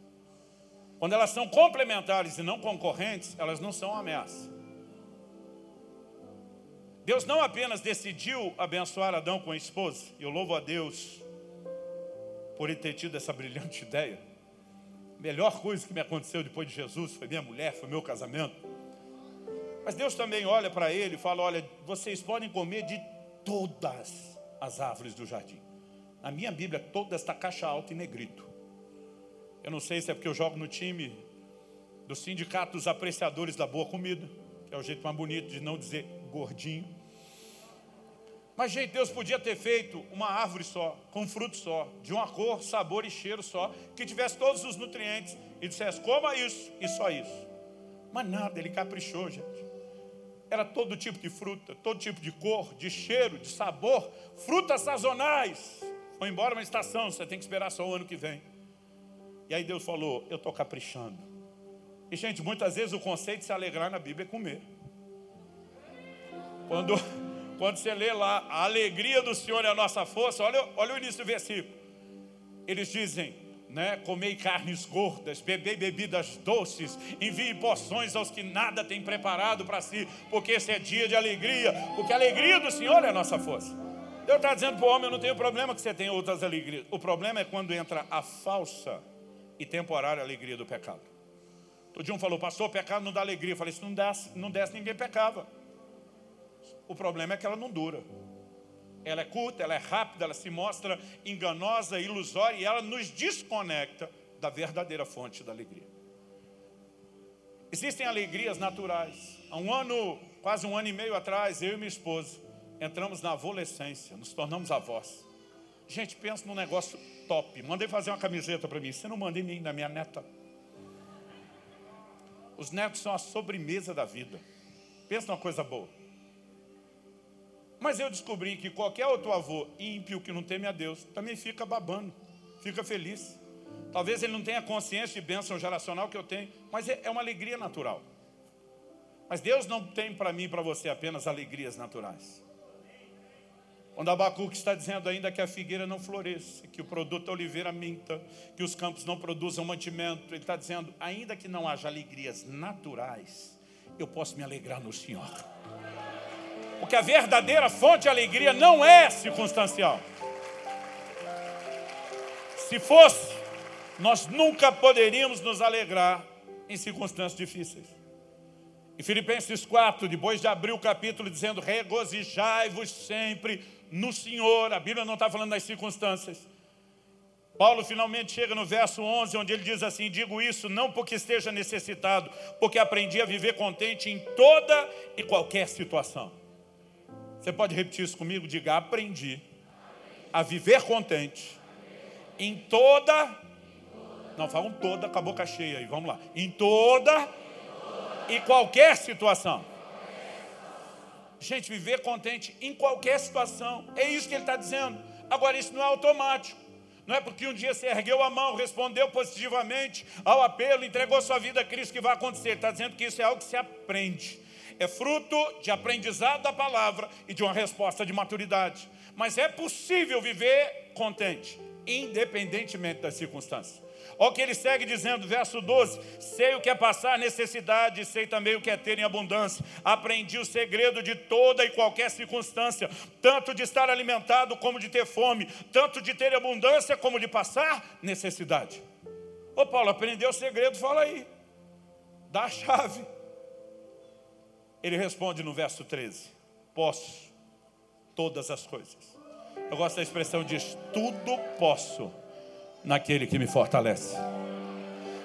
Quando elas são complementares e não concorrentes, elas não são ameaça. Deus não apenas decidiu abençoar Adão com a esposa, eu louvo a Deus por ele ter tido essa brilhante ideia. A melhor coisa que me aconteceu depois de Jesus foi minha mulher, foi meu casamento. Mas Deus também olha para ele e fala: Olha, vocês podem comer de todas as árvores do jardim. Na minha Bíblia, toda esta caixa alta e negrito. Eu não sei se é porque eu jogo no time do sindicato dos apreciadores da boa comida, que é o jeito mais bonito de não dizer gordinho. Mas, gente, Deus podia ter feito uma árvore só, com fruto só, de uma cor, sabor e cheiro só, que tivesse todos os nutrientes e dissesse, coma isso e só isso. Mas nada, ele caprichou, gente. Era todo tipo de fruta, todo tipo de cor, de cheiro, de sabor, frutas sazonais. Foi embora uma estação, você tem que esperar só o ano que vem. E aí Deus falou, eu estou caprichando. E, gente, muitas vezes o conceito de se alegrar na Bíblia é comer. Quando, quando você lê lá, a alegria do Senhor é a nossa força, olha, olha o início do versículo. Eles dizem, né, comei carnes gordas, bebei bebidas doces, envie porções aos que nada têm preparado para si, porque esse é dia de alegria, porque a alegria do Senhor é a nossa força. Deus está dizendo para o homem, eu não tenho problema que você tenha outras alegrias. O problema é quando entra a falsa e temporária alegria do pecado. Todo dia um falou, pastor, pecado não dá alegria. Eu falei, se não desse, não desse, ninguém pecava. O problema é que ela não dura. Ela é curta, ela é rápida, ela se mostra enganosa, ilusória e ela nos desconecta da verdadeira fonte da alegria. Existem alegrias naturais. Há um ano, quase um ano e meio atrás, eu e minha esposa, entramos na adolescência, nos tornamos avós. Gente, pensa num negócio top. Mandei fazer uma camiseta para mim. Você não mandei nem da minha neta. Os netos são a sobremesa da vida. Pensa numa coisa boa. Mas eu descobri que qualquer outro avô ímpio que não teme a Deus também fica babando, fica feliz. Talvez ele não tenha consciência de bênção geracional que eu tenho, mas é, é uma alegria natural. Mas Deus não tem para mim e para você apenas alegrias naturais. Quando Abacuque está dizendo ainda que a figueira não floresça, que o produto da oliveira minta, que os campos não produzam mantimento, ele está dizendo, ainda que não haja alegrias naturais, eu posso me alegrar no Senhor. Porque a verdadeira fonte de alegria não é circunstancial. Se fosse, nós nunca poderíamos nos alegrar em circunstâncias difíceis. Em Filipenses 4, depois de abrir o capítulo dizendo: regozijai-vos sempre no Senhor. A Bíblia não está falando das circunstâncias. Paulo finalmente chega no verso 11, onde ele diz assim: Digo isso não porque esteja necessitado, porque aprendi a viver contente em toda e qualquer situação. Você pode repetir isso comigo? Diga: Aprendi a viver contente em toda. Não, falam toda com a boca cheia aí, vamos lá. Em toda e qualquer situação. Gente, viver contente em qualquer situação. É isso que ele está dizendo. Agora, isso não é automático. Não é porque um dia você ergueu a mão, respondeu positivamente ao apelo, entregou sua vida a Cristo que vai acontecer. Ele está dizendo que isso é algo que se aprende. É fruto de aprendizado da palavra e de uma resposta de maturidade. Mas é possível viver contente, independentemente das circunstâncias. Olha o que ele segue dizendo, verso 12: Sei o que é passar necessidade, sei também o que é ter em abundância. Aprendi o segredo de toda e qualquer circunstância, tanto de estar alimentado como de ter fome, tanto de ter abundância como de passar necessidade. Ô Paulo, aprendeu o segredo, fala aí. Dá a chave. Ele responde no verso 13: Posso todas as coisas. Eu gosto da expressão diz: tudo posso naquele que me fortalece.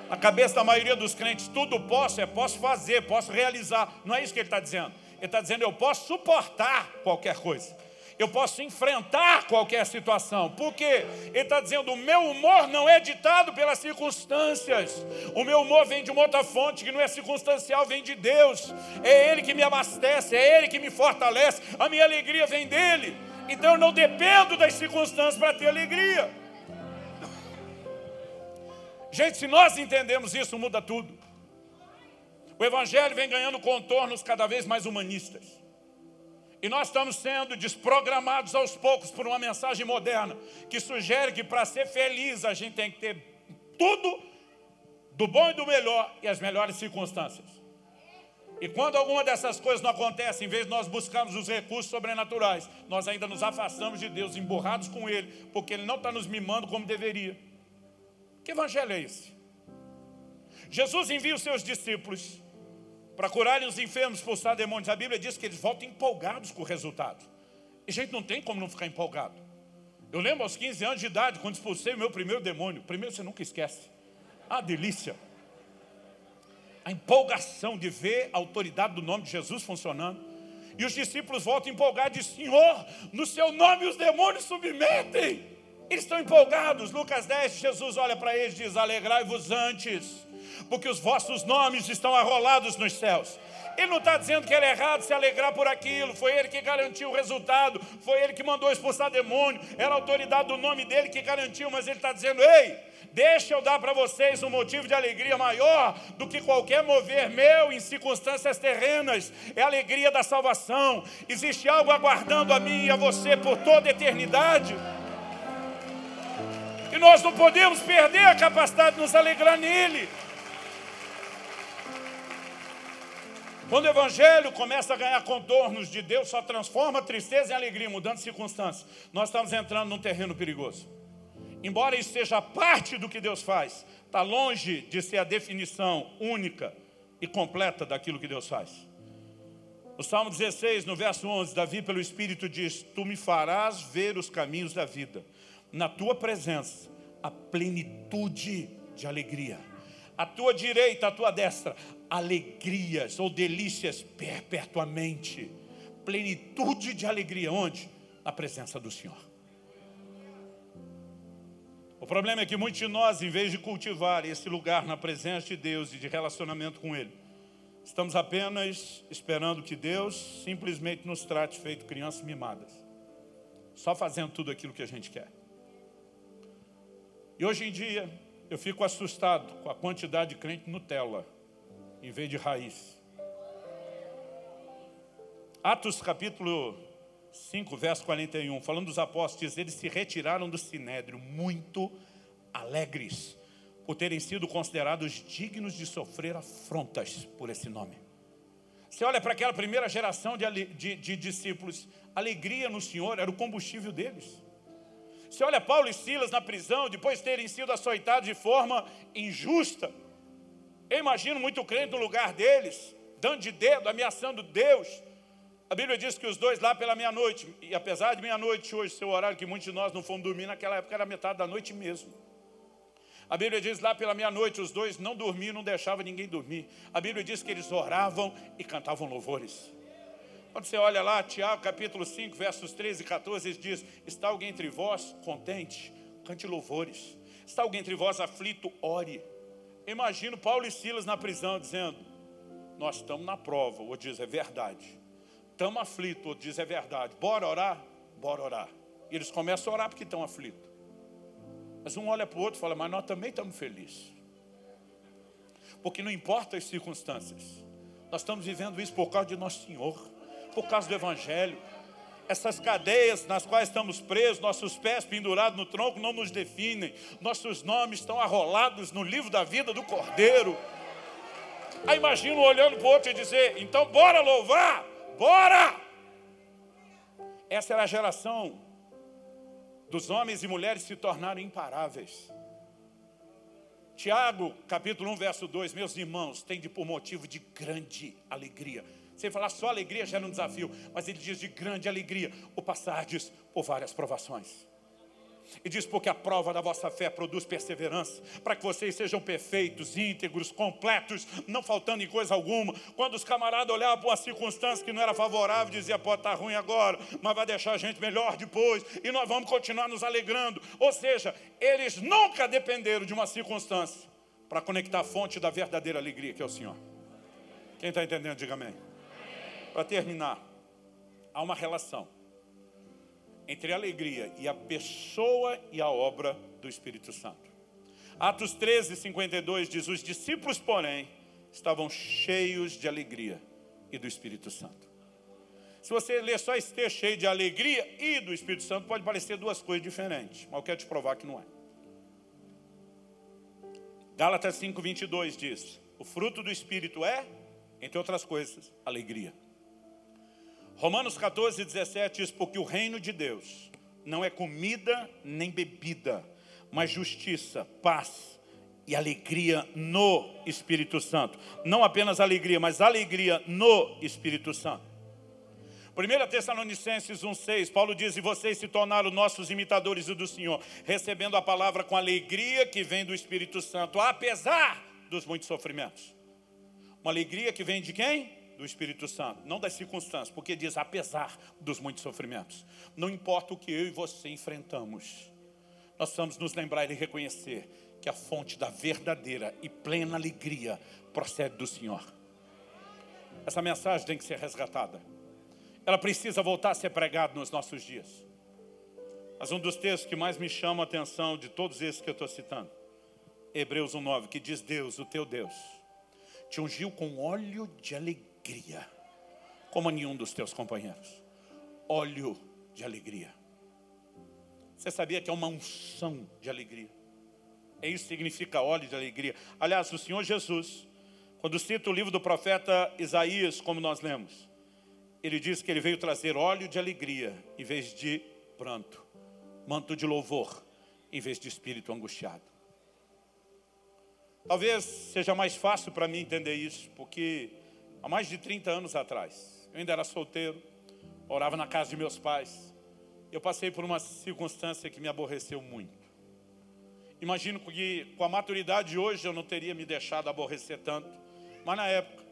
A cabeça da maioria dos crentes, tudo posso, é posso fazer, posso realizar. Não é isso que ele está dizendo. Ele está dizendo, eu posso suportar qualquer coisa. Eu posso enfrentar qualquer situação. Por quê? Ele está dizendo, o meu humor não é ditado pelas circunstâncias. O meu humor vem de uma outra fonte que não é circunstancial, vem de Deus. É Ele que me abastece, é Ele que me fortalece. A minha alegria vem dEle. Então eu não dependo das circunstâncias para ter alegria. Gente, se nós entendemos isso, muda tudo. O Evangelho vem ganhando contornos cada vez mais humanistas. E nós estamos sendo desprogramados aos poucos por uma mensagem moderna que sugere que para ser feliz a gente tem que ter tudo do bom e do melhor e as melhores circunstâncias. E quando alguma dessas coisas não acontece, em vez de nós buscarmos os recursos sobrenaturais, nós ainda nos afastamos de Deus, emburrados com Ele, porque Ele não está nos mimando como deveria. Que evangelho é esse? Jesus envia os seus discípulos para curarem os enfermos, expulsar demônios. A Bíblia diz que eles voltam empolgados com o resultado. E gente não tem como não ficar empolgado. Eu lembro aos 15 anos de idade, quando expulsei o meu primeiro demônio. Primeiro você nunca esquece. A delícia. A empolgação de ver a autoridade do nome de Jesus funcionando. E os discípulos voltam empolgados e dizem, Senhor, no seu nome os demônios submetem. Eles estão empolgados. Lucas 10, Jesus olha para eles e diz: Alegrai-vos antes, porque os vossos nomes estão arrolados nos céus. Ele não está dizendo que era errado se alegrar por aquilo, foi ele que garantiu o resultado, foi ele que mandou expulsar demônio, era a autoridade do nome dele que garantiu, mas ele está dizendo: ei, deixa eu dar para vocês um motivo de alegria maior do que qualquer mover meu em circunstâncias terrenas, é a alegria da salvação. Existe algo aguardando a mim e a você por toda a eternidade. E nós não podemos perder a capacidade de nos alegrar nele. Quando o Evangelho começa a ganhar contornos de Deus, só transforma tristeza em alegria, mudando circunstâncias. Nós estamos entrando num terreno perigoso. Embora isso seja parte do que Deus faz, está longe de ser a definição única e completa daquilo que Deus faz. O Salmo 16, no verso 11, Davi, pelo Espírito, diz: Tu me farás ver os caminhos da vida na tua presença a plenitude de alegria. A tua direita, a tua destra, alegrias ou delícias perpetuamente. Plenitude de alegria, onde? Na presença do Senhor. O problema é que muitos de nós, em vez de cultivar esse lugar na presença de Deus e de relacionamento com Ele, estamos apenas esperando que Deus simplesmente nos trate feito crianças mimadas, só fazendo tudo aquilo que a gente quer. E hoje em dia, eu fico assustado com a quantidade de crente Nutella, em vez de raiz. Atos capítulo 5, verso 41, falando dos apóstolos, eles se retiraram do sinédrio muito alegres, por terem sido considerados dignos de sofrer afrontas por esse nome. Você olha para aquela primeira geração de, de, de discípulos, alegria no Senhor era o combustível deles. Você olha Paulo e Silas na prisão, depois de terem sido açoitados de forma injusta. Eu imagino muito crente no lugar deles, dando de dedo, ameaçando Deus. A Bíblia diz que os dois lá pela meia-noite, e apesar de meia-noite hoje, seu horário que muitos de nós não fomos dormir, naquela época era metade da noite mesmo. A Bíblia diz lá pela meia-noite, os dois não dormiam, não deixavam ninguém dormir. A Bíblia diz que eles oravam e cantavam louvores. Quando você olha lá, Tiago capítulo 5, versos 13 e 14, diz: Está alguém entre vós contente? Cante louvores. Está alguém entre vós aflito? Ore. Imagino Paulo e Silas na prisão dizendo: Nós estamos na prova. O outro diz: É verdade. Estamos aflitos. O outro diz: É verdade. Bora orar? Bora orar. E eles começam a orar porque estão aflitos. Mas um olha para o outro e fala: Mas nós também estamos felizes. Porque não importa as circunstâncias. Nós estamos vivendo isso por causa de nosso Senhor, por causa do Evangelho. Essas cadeias nas quais estamos presos, nossos pés pendurados no tronco não nos definem. Nossos nomes estão arrolados no livro da vida do Cordeiro. Aí imagino olhando para o outro e dizer: então bora louvar, bora! Essa era a geração dos homens e mulheres se tornaram imparáveis. Tiago, capítulo 1, verso 2, meus irmãos, tem de por motivo de grande alegria. Sem falar só alegria já era um desafio, mas ele diz de grande alegria o passardes por várias provações. E diz, porque a prova da vossa fé produz perseverança, para que vocês sejam perfeitos, íntegros, completos, não faltando em coisa alguma. Quando os camaradas olhavam para uma circunstância que não era favorável, dizia, pode estar ruim agora, mas vai deixar a gente melhor depois, e nós vamos continuar nos alegrando. Ou seja, eles nunca dependeram de uma circunstância para conectar a fonte da verdadeira alegria, que é o Senhor. Quem está entendendo, diga amém. Para terminar, há uma relação entre a alegria e a pessoa e a obra do Espírito Santo. Atos 13, 52 diz: Os discípulos, porém, estavam cheios de alegria e do Espírito Santo. Se você ler só esse texto cheio de alegria e do Espírito Santo, pode parecer duas coisas diferentes, mas eu quero te provar que não é. Gálatas 5, 22 diz: O fruto do Espírito é, entre outras coisas, alegria. Romanos 14, 17 diz: Porque o reino de Deus não é comida nem bebida, mas justiça, paz e alegria no Espírito Santo. Não apenas alegria, mas alegria no Espírito Santo. 1 Tessalonicenses 1,6, Paulo diz: E vocês se tornaram nossos imitadores do Senhor, recebendo a palavra com alegria que vem do Espírito Santo, apesar dos muitos sofrimentos. Uma alegria que vem de quem? Do Espírito Santo, não das circunstâncias, porque diz apesar dos muitos sofrimentos. Não importa o que eu e você enfrentamos, nós precisamos nos lembrar e reconhecer que a fonte da verdadeira e plena alegria procede do Senhor. Essa mensagem tem que ser resgatada. Ela precisa voltar a ser pregada nos nossos dias. Mas um dos textos que mais me chama a atenção de todos esses que eu estou citando, Hebreus 1,9, que diz Deus, o teu Deus, te ungiu com óleo de alegria alegria, como nenhum dos teus companheiros. Óleo de alegria. Você sabia que é uma unção de alegria? É isso que significa óleo de alegria. Aliás, o Senhor Jesus, quando cita o livro do profeta Isaías, como nós lemos, ele diz que ele veio trazer óleo de alegria em vez de pranto, manto de louvor em vez de espírito angustiado. Talvez seja mais fácil para mim entender isso, porque há mais de 30 anos atrás. Eu ainda era solteiro, morava na casa de meus pais. Eu passei por uma circunstância que me aborreceu muito. Imagino que com a maturidade de hoje eu não teria me deixado aborrecer tanto. Mas na época,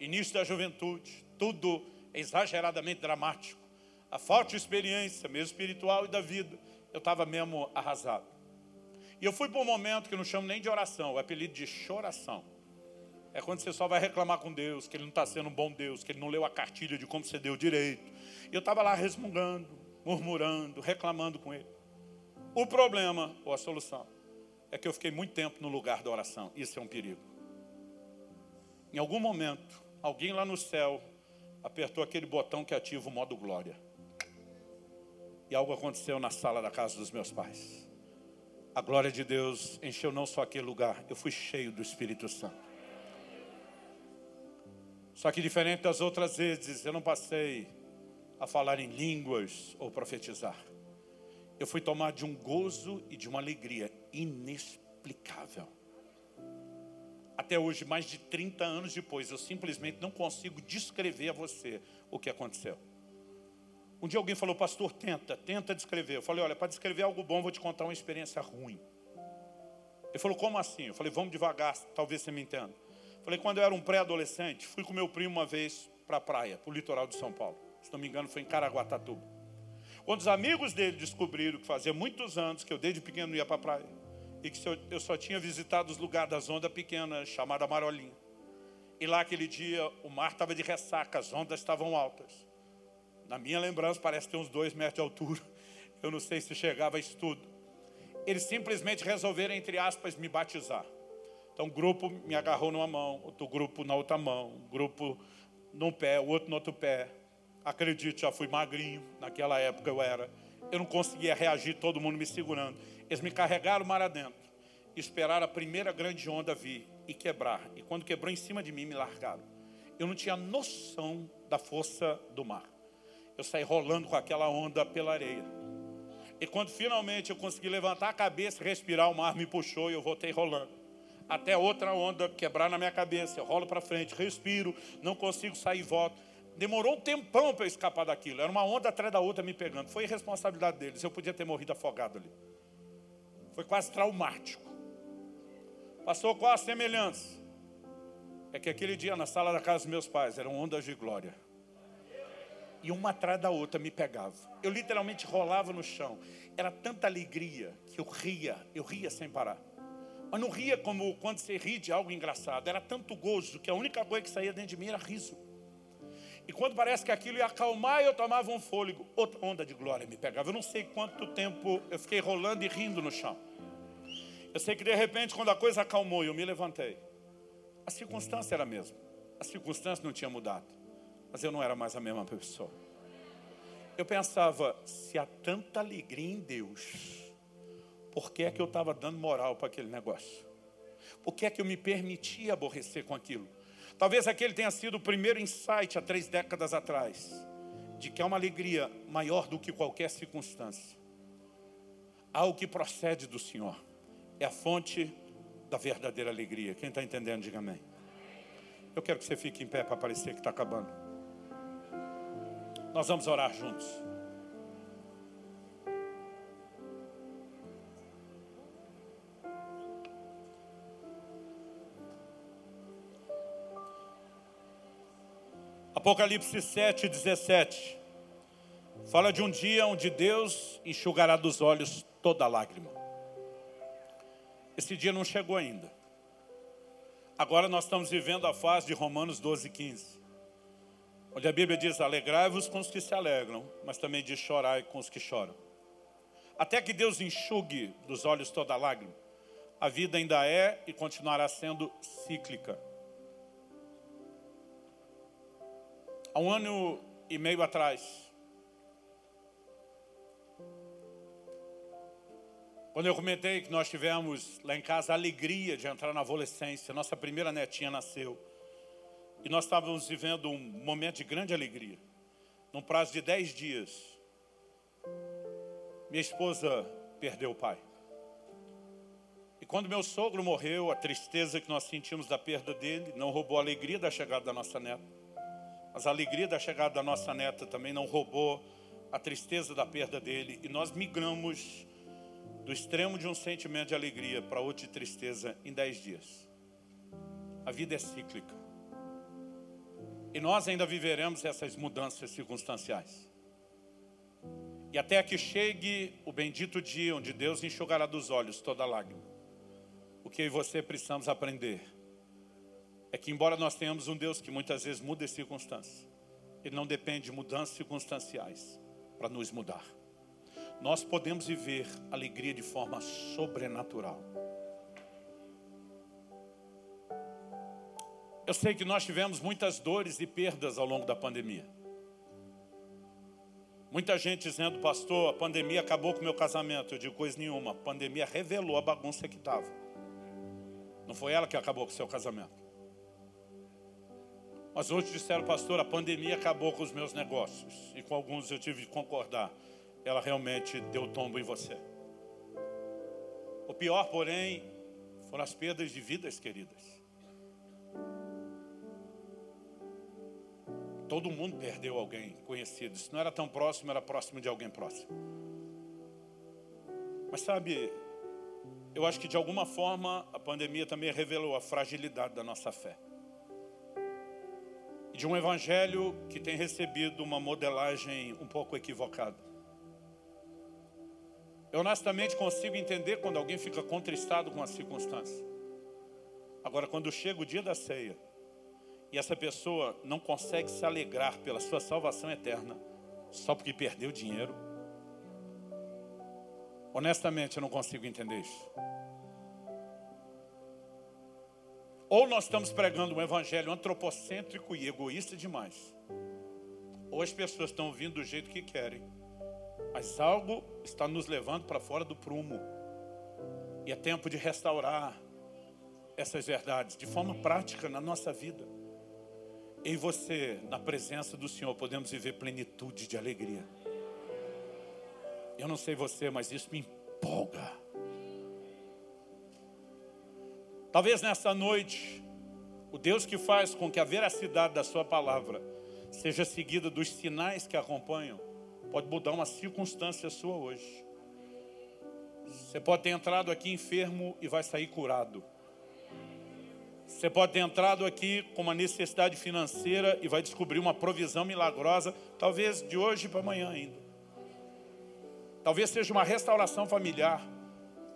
início da juventude, tudo exageradamente dramático. A de experiência, mesmo espiritual e da vida, eu estava mesmo arrasado. E eu fui para um momento que eu não chamo nem de oração, o apelido de choração. É quando você só vai reclamar com Deus, que Ele não está sendo um bom Deus, que Ele não leu a cartilha de como você deu direito. E eu estava lá resmungando, murmurando, reclamando com Ele. O problema, ou a solução, é que eu fiquei muito tempo no lugar da oração. Isso é um perigo. Em algum momento, alguém lá no céu apertou aquele botão que ativa o modo glória. E algo aconteceu na sala da casa dos meus pais. A glória de Deus encheu não só aquele lugar, eu fui cheio do Espírito Santo. Só que diferente das outras vezes, eu não passei a falar em línguas ou profetizar. Eu fui tomar de um gozo e de uma alegria inexplicável. Até hoje, mais de 30 anos depois, eu simplesmente não consigo descrever a você o que aconteceu. Um dia alguém falou, pastor, tenta, tenta descrever. Eu falei, olha, para descrever algo bom, vou te contar uma experiência ruim. Ele falou, como assim? Eu falei, vamos devagar, talvez você me entenda. Falei, quando eu era um pré-adolescente, fui com meu primo uma vez para a praia, para o litoral de São Paulo. Se não me engano, foi em Caraguatatuba. Quando os amigos dele descobriram que fazia muitos anos que eu desde pequeno ia para a praia, e que eu só tinha visitado os lugares das ondas pequenas, chamada Marolinha. E lá aquele dia o mar estava de ressaca, as ondas estavam altas. Na minha lembrança parece ter uns dois metros de altura. Eu não sei se chegava a isso tudo. Eles simplesmente resolveram, entre aspas, me batizar. Então, um grupo me agarrou numa mão, outro grupo na outra mão, um grupo num pé, o outro no outro pé. Acredite, já fui magrinho, naquela época eu era. Eu não conseguia reagir, todo mundo me segurando. Eles me carregaram mar adentro, esperaram a primeira grande onda vir e quebrar. E quando quebrou em cima de mim, me largaram. Eu não tinha noção da força do mar. Eu saí rolando com aquela onda pela areia. E quando finalmente eu consegui levantar a cabeça e respirar, o mar me puxou e eu voltei rolando até outra onda quebrar na minha cabeça. Eu rolo para frente, respiro, não consigo sair e volto. Demorou um tempão para eu escapar daquilo. Era uma onda atrás da outra me pegando. Foi responsabilidade deles. Eu podia ter morrido afogado ali. Foi quase traumático. Passou qual a semelhança? É que aquele dia na sala da casa dos meus pais eram ondas de glória. E uma atrás da outra me pegava. Eu literalmente rolava no chão. Era tanta alegria que eu ria, eu ria sem parar. Mas não ria como quando você ri de algo engraçado. Era tanto gozo que a única coisa que saía dentro de mim era riso. E quando parece que aquilo ia acalmar, eu tomava um fôlego. Outra onda de glória me pegava. Eu não sei quanto tempo eu fiquei rolando e rindo no chão. Eu sei que de repente, quando a coisa acalmou, eu me levantei. A circunstância era a mesma. A circunstância não tinha mudado. Mas eu não era mais a mesma pessoa. Eu pensava, se há tanta alegria em Deus, por que é que eu estava dando moral para aquele negócio? Por que é que eu me permitia aborrecer com aquilo? Talvez aquele tenha sido o primeiro insight há três décadas atrás, de que há uma alegria maior do que qualquer circunstância. Algo que procede do Senhor. É a fonte da verdadeira alegria. Quem está entendendo, diga amém. Eu quero que você fique em pé para parecer que está acabando. Nós vamos orar juntos. Apocalipse 7, 17. Fala de um dia onde Deus enxugará dos olhos toda lágrima. Esse dia não chegou ainda. Agora nós estamos vivendo a fase de Romanos 12, 15. Onde a Bíblia diz, alegrai-vos com os que se alegram, mas também diz, chorai com os que choram. Até que Deus enxugue dos olhos toda lágrima, a vida ainda é e continuará sendo cíclica. Há um ano e meio atrás, quando eu comentei que nós tivemos lá em casa a alegria de entrar na adolescência, nossa primeira netinha nasceu, e nós estávamos vivendo um momento de grande alegria. Num prazo de dez dias, minha esposa perdeu o pai. E quando meu sogro morreu, a tristeza que nós sentimos da perda dele não roubou a alegria da chegada da nossa neta. Mas a alegria da chegada da nossa neta também não roubou a tristeza da perda dele. E nós migramos do extremo de um sentimento de alegria para outro de tristeza em dez dias. A vida é cíclica. E nós ainda viveremos essas mudanças circunstanciais. E até que chegue o bendito dia onde Deus enxugará dos olhos toda lágrima. O que eu e você precisamos aprender é que embora nós tenhamos um Deus que muitas vezes muda as circunstâncias, Ele não depende de mudanças circunstanciais para nos mudar. Nós podemos viver alegria de forma sobrenatural. Eu sei que nós tivemos muitas dores e perdas ao longo da pandemia. Muita gente dizendo, pastor, a pandemia acabou com o meu casamento. Eu digo coisa nenhuma, a pandemia revelou a bagunça que estava. Não foi ela que acabou com o seu casamento. Mas hoje disseram, pastor, a pandemia acabou com os meus negócios. E com alguns eu tive que concordar. Ela realmente deu tombo em você. O pior, porém, foram as perdas de vidas queridas. Todo mundo perdeu alguém conhecido. Se não era tão próximo, era próximo de alguém próximo. Mas sabe, eu acho que de alguma forma a pandemia também revelou a fragilidade da nossa fé de um evangelho que tem recebido uma modelagem um pouco equivocada. Eu honestamente consigo entender quando alguém fica contristado com a circunstância. Agora, quando chega o dia da ceia e essa pessoa não consegue se alegrar pela sua salvação eterna só porque perdeu dinheiro, honestamente eu não consigo entender isso. Ou nós estamos pregando um evangelho antropocêntrico e egoísta demais, ou as pessoas estão vindo do jeito que querem mas algo está nos levando para fora do prumo. E é tempo de restaurar essas verdades de forma prática na nossa vida. Em você, na presença do Senhor, podemos viver plenitude de alegria. Eu não sei você, mas isso me empolga. Talvez nessa noite, o Deus que faz com que a veracidade da sua palavra seja seguida dos sinais que acompanham, pode mudar uma circunstância sua hoje. Você pode ter entrado aqui enfermo e vai sair curado. Você pode ter entrado aqui com uma necessidade financeira e vai descobrir uma provisão milagrosa, talvez de hoje para amanhã ainda. Talvez seja uma restauração familiar,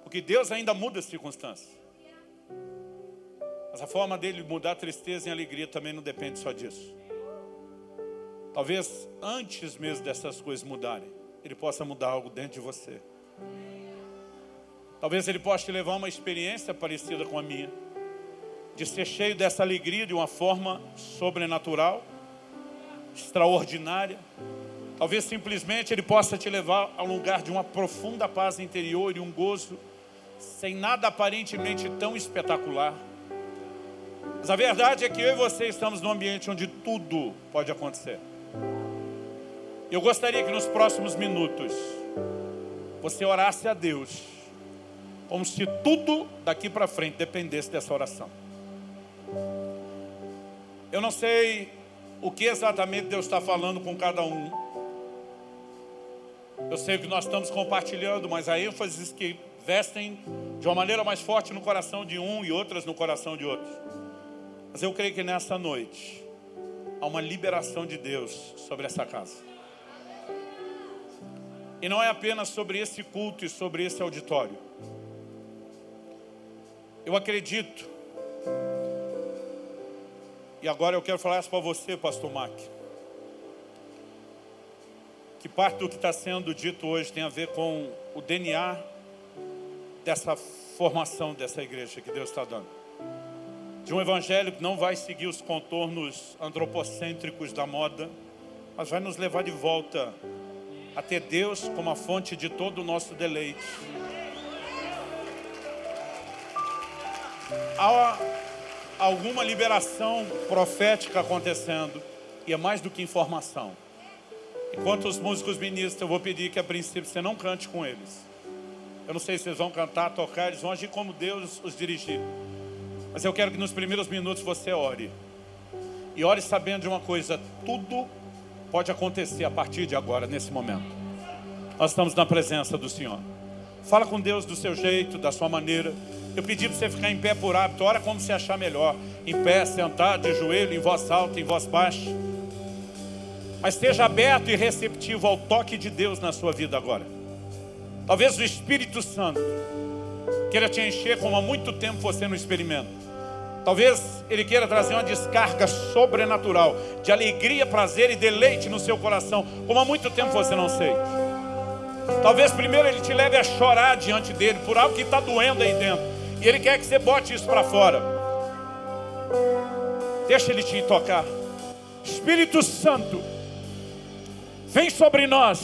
porque Deus ainda muda as circunstâncias. Mas a forma dele mudar tristeza em alegria também não depende só disso. Talvez antes mesmo dessas coisas mudarem, Ele possa mudar algo dentro de você. Talvez Ele possa te levar a uma experiência parecida com a minha, de ser cheio dessa alegria de uma forma sobrenatural, extraordinária. Talvez simplesmente Ele possa te levar a um lugar de uma profunda paz interior e um gozo, sem nada aparentemente tão espetacular. Mas a verdade é que eu e você estamos num ambiente onde tudo pode acontecer. Eu gostaria que nos próximos minutos você orasse a Deus, como se tudo daqui para frente dependesse dessa oração. Eu não sei o que exatamente Deus está falando com cada um. Eu sei que nós estamos compartilhando, mas há ênfases que vestem de uma maneira mais forte no coração de um e outras no coração de outros. Mas eu creio que nessa noite há uma liberação de Deus sobre essa casa. E não é apenas sobre esse culto e sobre esse auditório. Eu acredito, e agora eu quero falar isso para você, Pastor Mac, que parte do que está sendo dito hoje tem a ver com o DNA dessa formação dessa igreja que Deus está dando. De um evangelho que não vai seguir os contornos antropocêntricos da moda, mas vai nos levar de volta a ter Deus como a fonte de todo o nosso deleite. Há alguma liberação profética acontecendo, e é mais do que informação. Enquanto os músicos ministram, eu vou pedir que a princípio você não cante com eles. Eu não sei se eles vão cantar, tocar, eles vão agir como Deus os dirigir. Mas eu quero que nos primeiros minutos você ore. E ore sabendo de uma coisa: tudo pode acontecer a partir de agora, nesse momento. Nós estamos na presença do Senhor. Fala com Deus do seu jeito, da sua maneira. Eu pedi para você ficar em pé por hábito. Ora como você achar melhor. Em pé, sentado, de joelho, em voz alta, em voz baixa. Mas esteja aberto e receptivo ao toque de Deus na sua vida agora. Talvez o Espírito Santo queira te encher como há muito tempo você não experimenta. Talvez Ele queira trazer uma descarga sobrenatural de alegria, prazer e deleite no seu coração, como há muito tempo você não sente. Talvez primeiro Ele te leve a chorar diante dele por algo que está doendo aí dentro. E Ele quer que você bote isso para fora. Deixa Ele te tocar. Espírito Santo, vem sobre nós.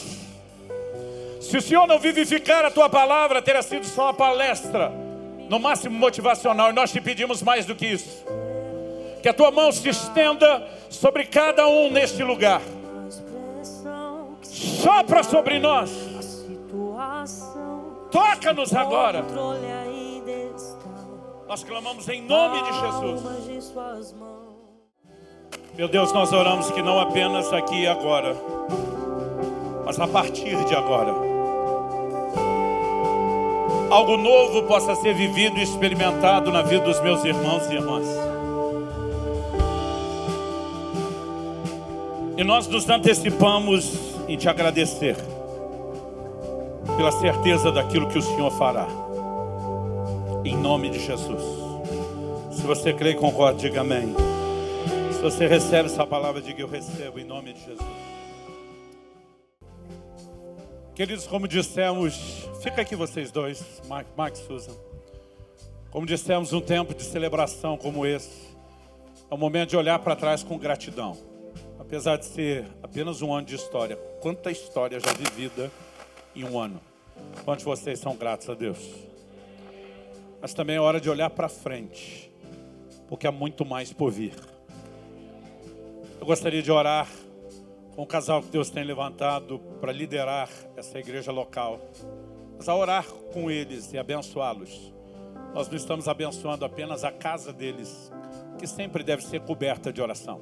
Se o Senhor não vivificar a tua palavra, terá sido só uma palestra no máximo motivacional, e nós te pedimos mais do que isso. Que a tua mão se estenda sobre cada um neste lugar. Sopra sobre nós. Toca-nos agora. Nós clamamos em nome de Jesus. Meu Deus, nós oramos que não apenas aqui e agora, mas a partir de agora algo novo possa ser vivido e experimentado na vida dos meus irmãos e irmãs. E nós nos antecipamos em te agradecer. pela certeza daquilo que o Senhor fará. Em nome de Jesus. Se você crê e concorda, diga amém. Se você recebe essa palavra, diga eu recebo em nome de Jesus. Queridos, como dissemos, fica aqui vocês dois, Mike e Susan. Como dissemos, um tempo de celebração como esse é o momento de olhar para trás com gratidão. Apesar de ser apenas um ano de história, quanta história já vivida em um ano. Quantos vocês são gratos a Deus? Mas também é hora de olhar para frente, porque há muito mais por vir. Eu gostaria de orar com o casal que Deus tem levantado para liderar essa igreja local. Mas a orar com eles e abençoá-los. Nós não estamos abençoando apenas a casa deles, que sempre deve ser coberta de oração.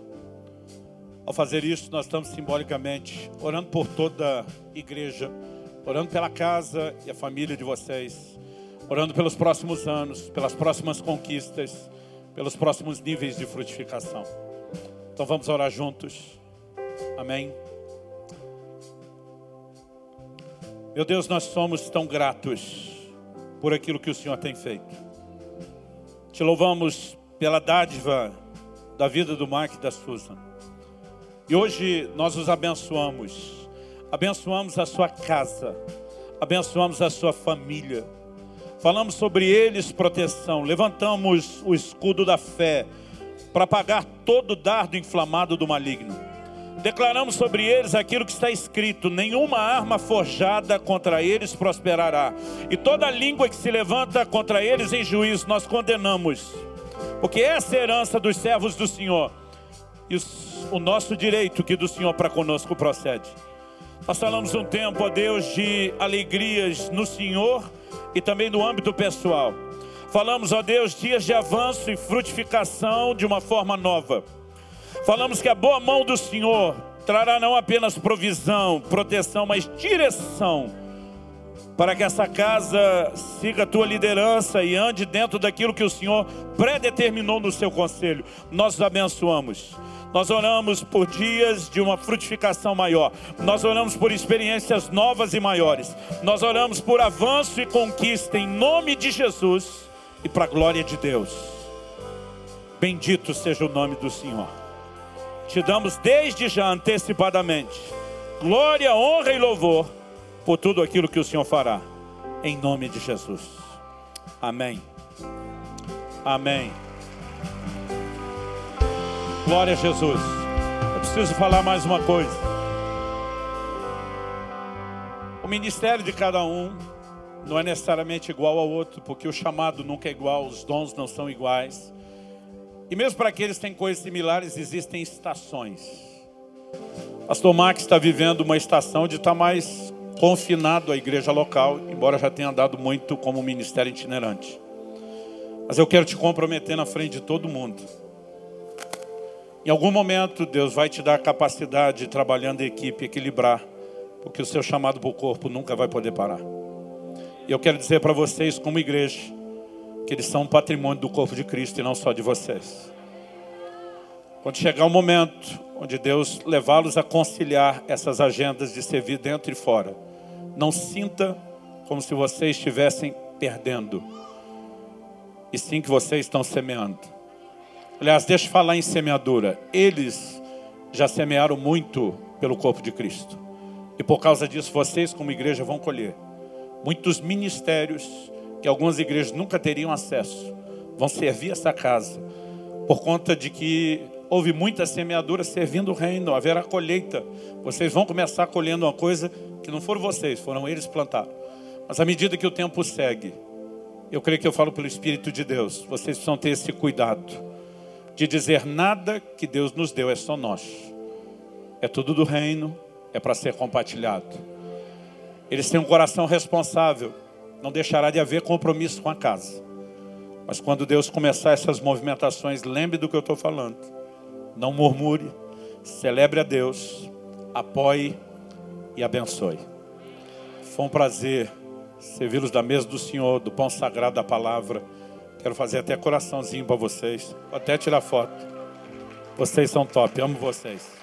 Ao fazer isso, nós estamos simbolicamente orando por toda a igreja, orando pela casa e a família de vocês, orando pelos próximos anos, pelas próximas conquistas, pelos próximos níveis de frutificação. Então vamos orar juntos. Amém. Meu Deus, nós somos tão gratos por aquilo que o Senhor tem feito. Te louvamos pela dádiva da vida do Mark e da Susan. E hoje nós os abençoamos. Abençoamos a sua casa. Abençoamos a sua família. Falamos sobre eles proteção. Levantamos o escudo da fé para apagar todo dardo inflamado do maligno declaramos sobre eles aquilo que está escrito: nenhuma arma forjada contra eles prosperará, e toda língua que se levanta contra eles em juízo nós condenamos, porque essa é a herança dos servos do Senhor, e o nosso direito que do Senhor para conosco procede. Nós falamos um tempo, ó Deus, de alegrias no Senhor e também no âmbito pessoal. Falamos, ó Deus, dias de avanço e frutificação de uma forma nova. Falamos que a boa mão do Senhor trará não apenas provisão, proteção, mas direção para que essa casa siga a tua liderança e ande dentro daquilo que o Senhor predeterminou no seu conselho. Nós os abençoamos. Nós oramos por dias de uma frutificação maior. Nós oramos por experiências novas e maiores. Nós oramos por avanço e conquista em nome de Jesus e para a glória de Deus. Bendito seja o nome do Senhor te damos desde já antecipadamente glória, honra e louvor por tudo aquilo que o Senhor fará, em nome de Jesus. Amém. Amém. Glória a Jesus. Eu preciso falar mais uma coisa. O ministério de cada um não é necessariamente igual ao outro, porque o chamado nunca é igual, os dons não são iguais. E mesmo para aqueles que têm coisas similares, existem estações. Pastor Max está vivendo uma estação de estar mais confinado à igreja local, embora já tenha andado muito como ministério itinerante. Mas eu quero te comprometer na frente de todo mundo. Em algum momento, Deus vai te dar a capacidade de, trabalhando em equipe, equilibrar, porque o seu chamado para o corpo nunca vai poder parar. E eu quero dizer para vocês, como igreja, que eles são um patrimônio do corpo de Cristo e não só de vocês. Quando chegar o momento onde Deus levá-los a conciliar essas agendas de servir dentro e fora, não sinta como se vocês estivessem perdendo, e sim que vocês estão semeando. Aliás, deixa eu falar em semeadura. Eles já semearam muito pelo corpo de Cristo. E por causa disso, vocês, como igreja, vão colher muitos ministérios que algumas igrejas nunca teriam acesso, vão servir essa casa, por conta de que houve muita semeadura servindo o reino, haverá colheita. Vocês vão começar colhendo uma coisa que não foram vocês, foram eles plantaram. Mas à medida que o tempo segue, eu creio que eu falo pelo Espírito de Deus, vocês precisam ter esse cuidado de dizer nada que Deus nos deu é só nós. É tudo do reino, é para ser compartilhado. Eles têm um coração responsável não deixará de haver compromisso com a casa. Mas quando Deus começar essas movimentações, lembre do que eu estou falando. Não murmure, celebre a Deus, apoie e abençoe. Foi um prazer servi-los da mesa do Senhor, do pão sagrado da palavra. Quero fazer até coraçãozinho para vocês, Vou até tirar foto. Vocês são top, amo vocês.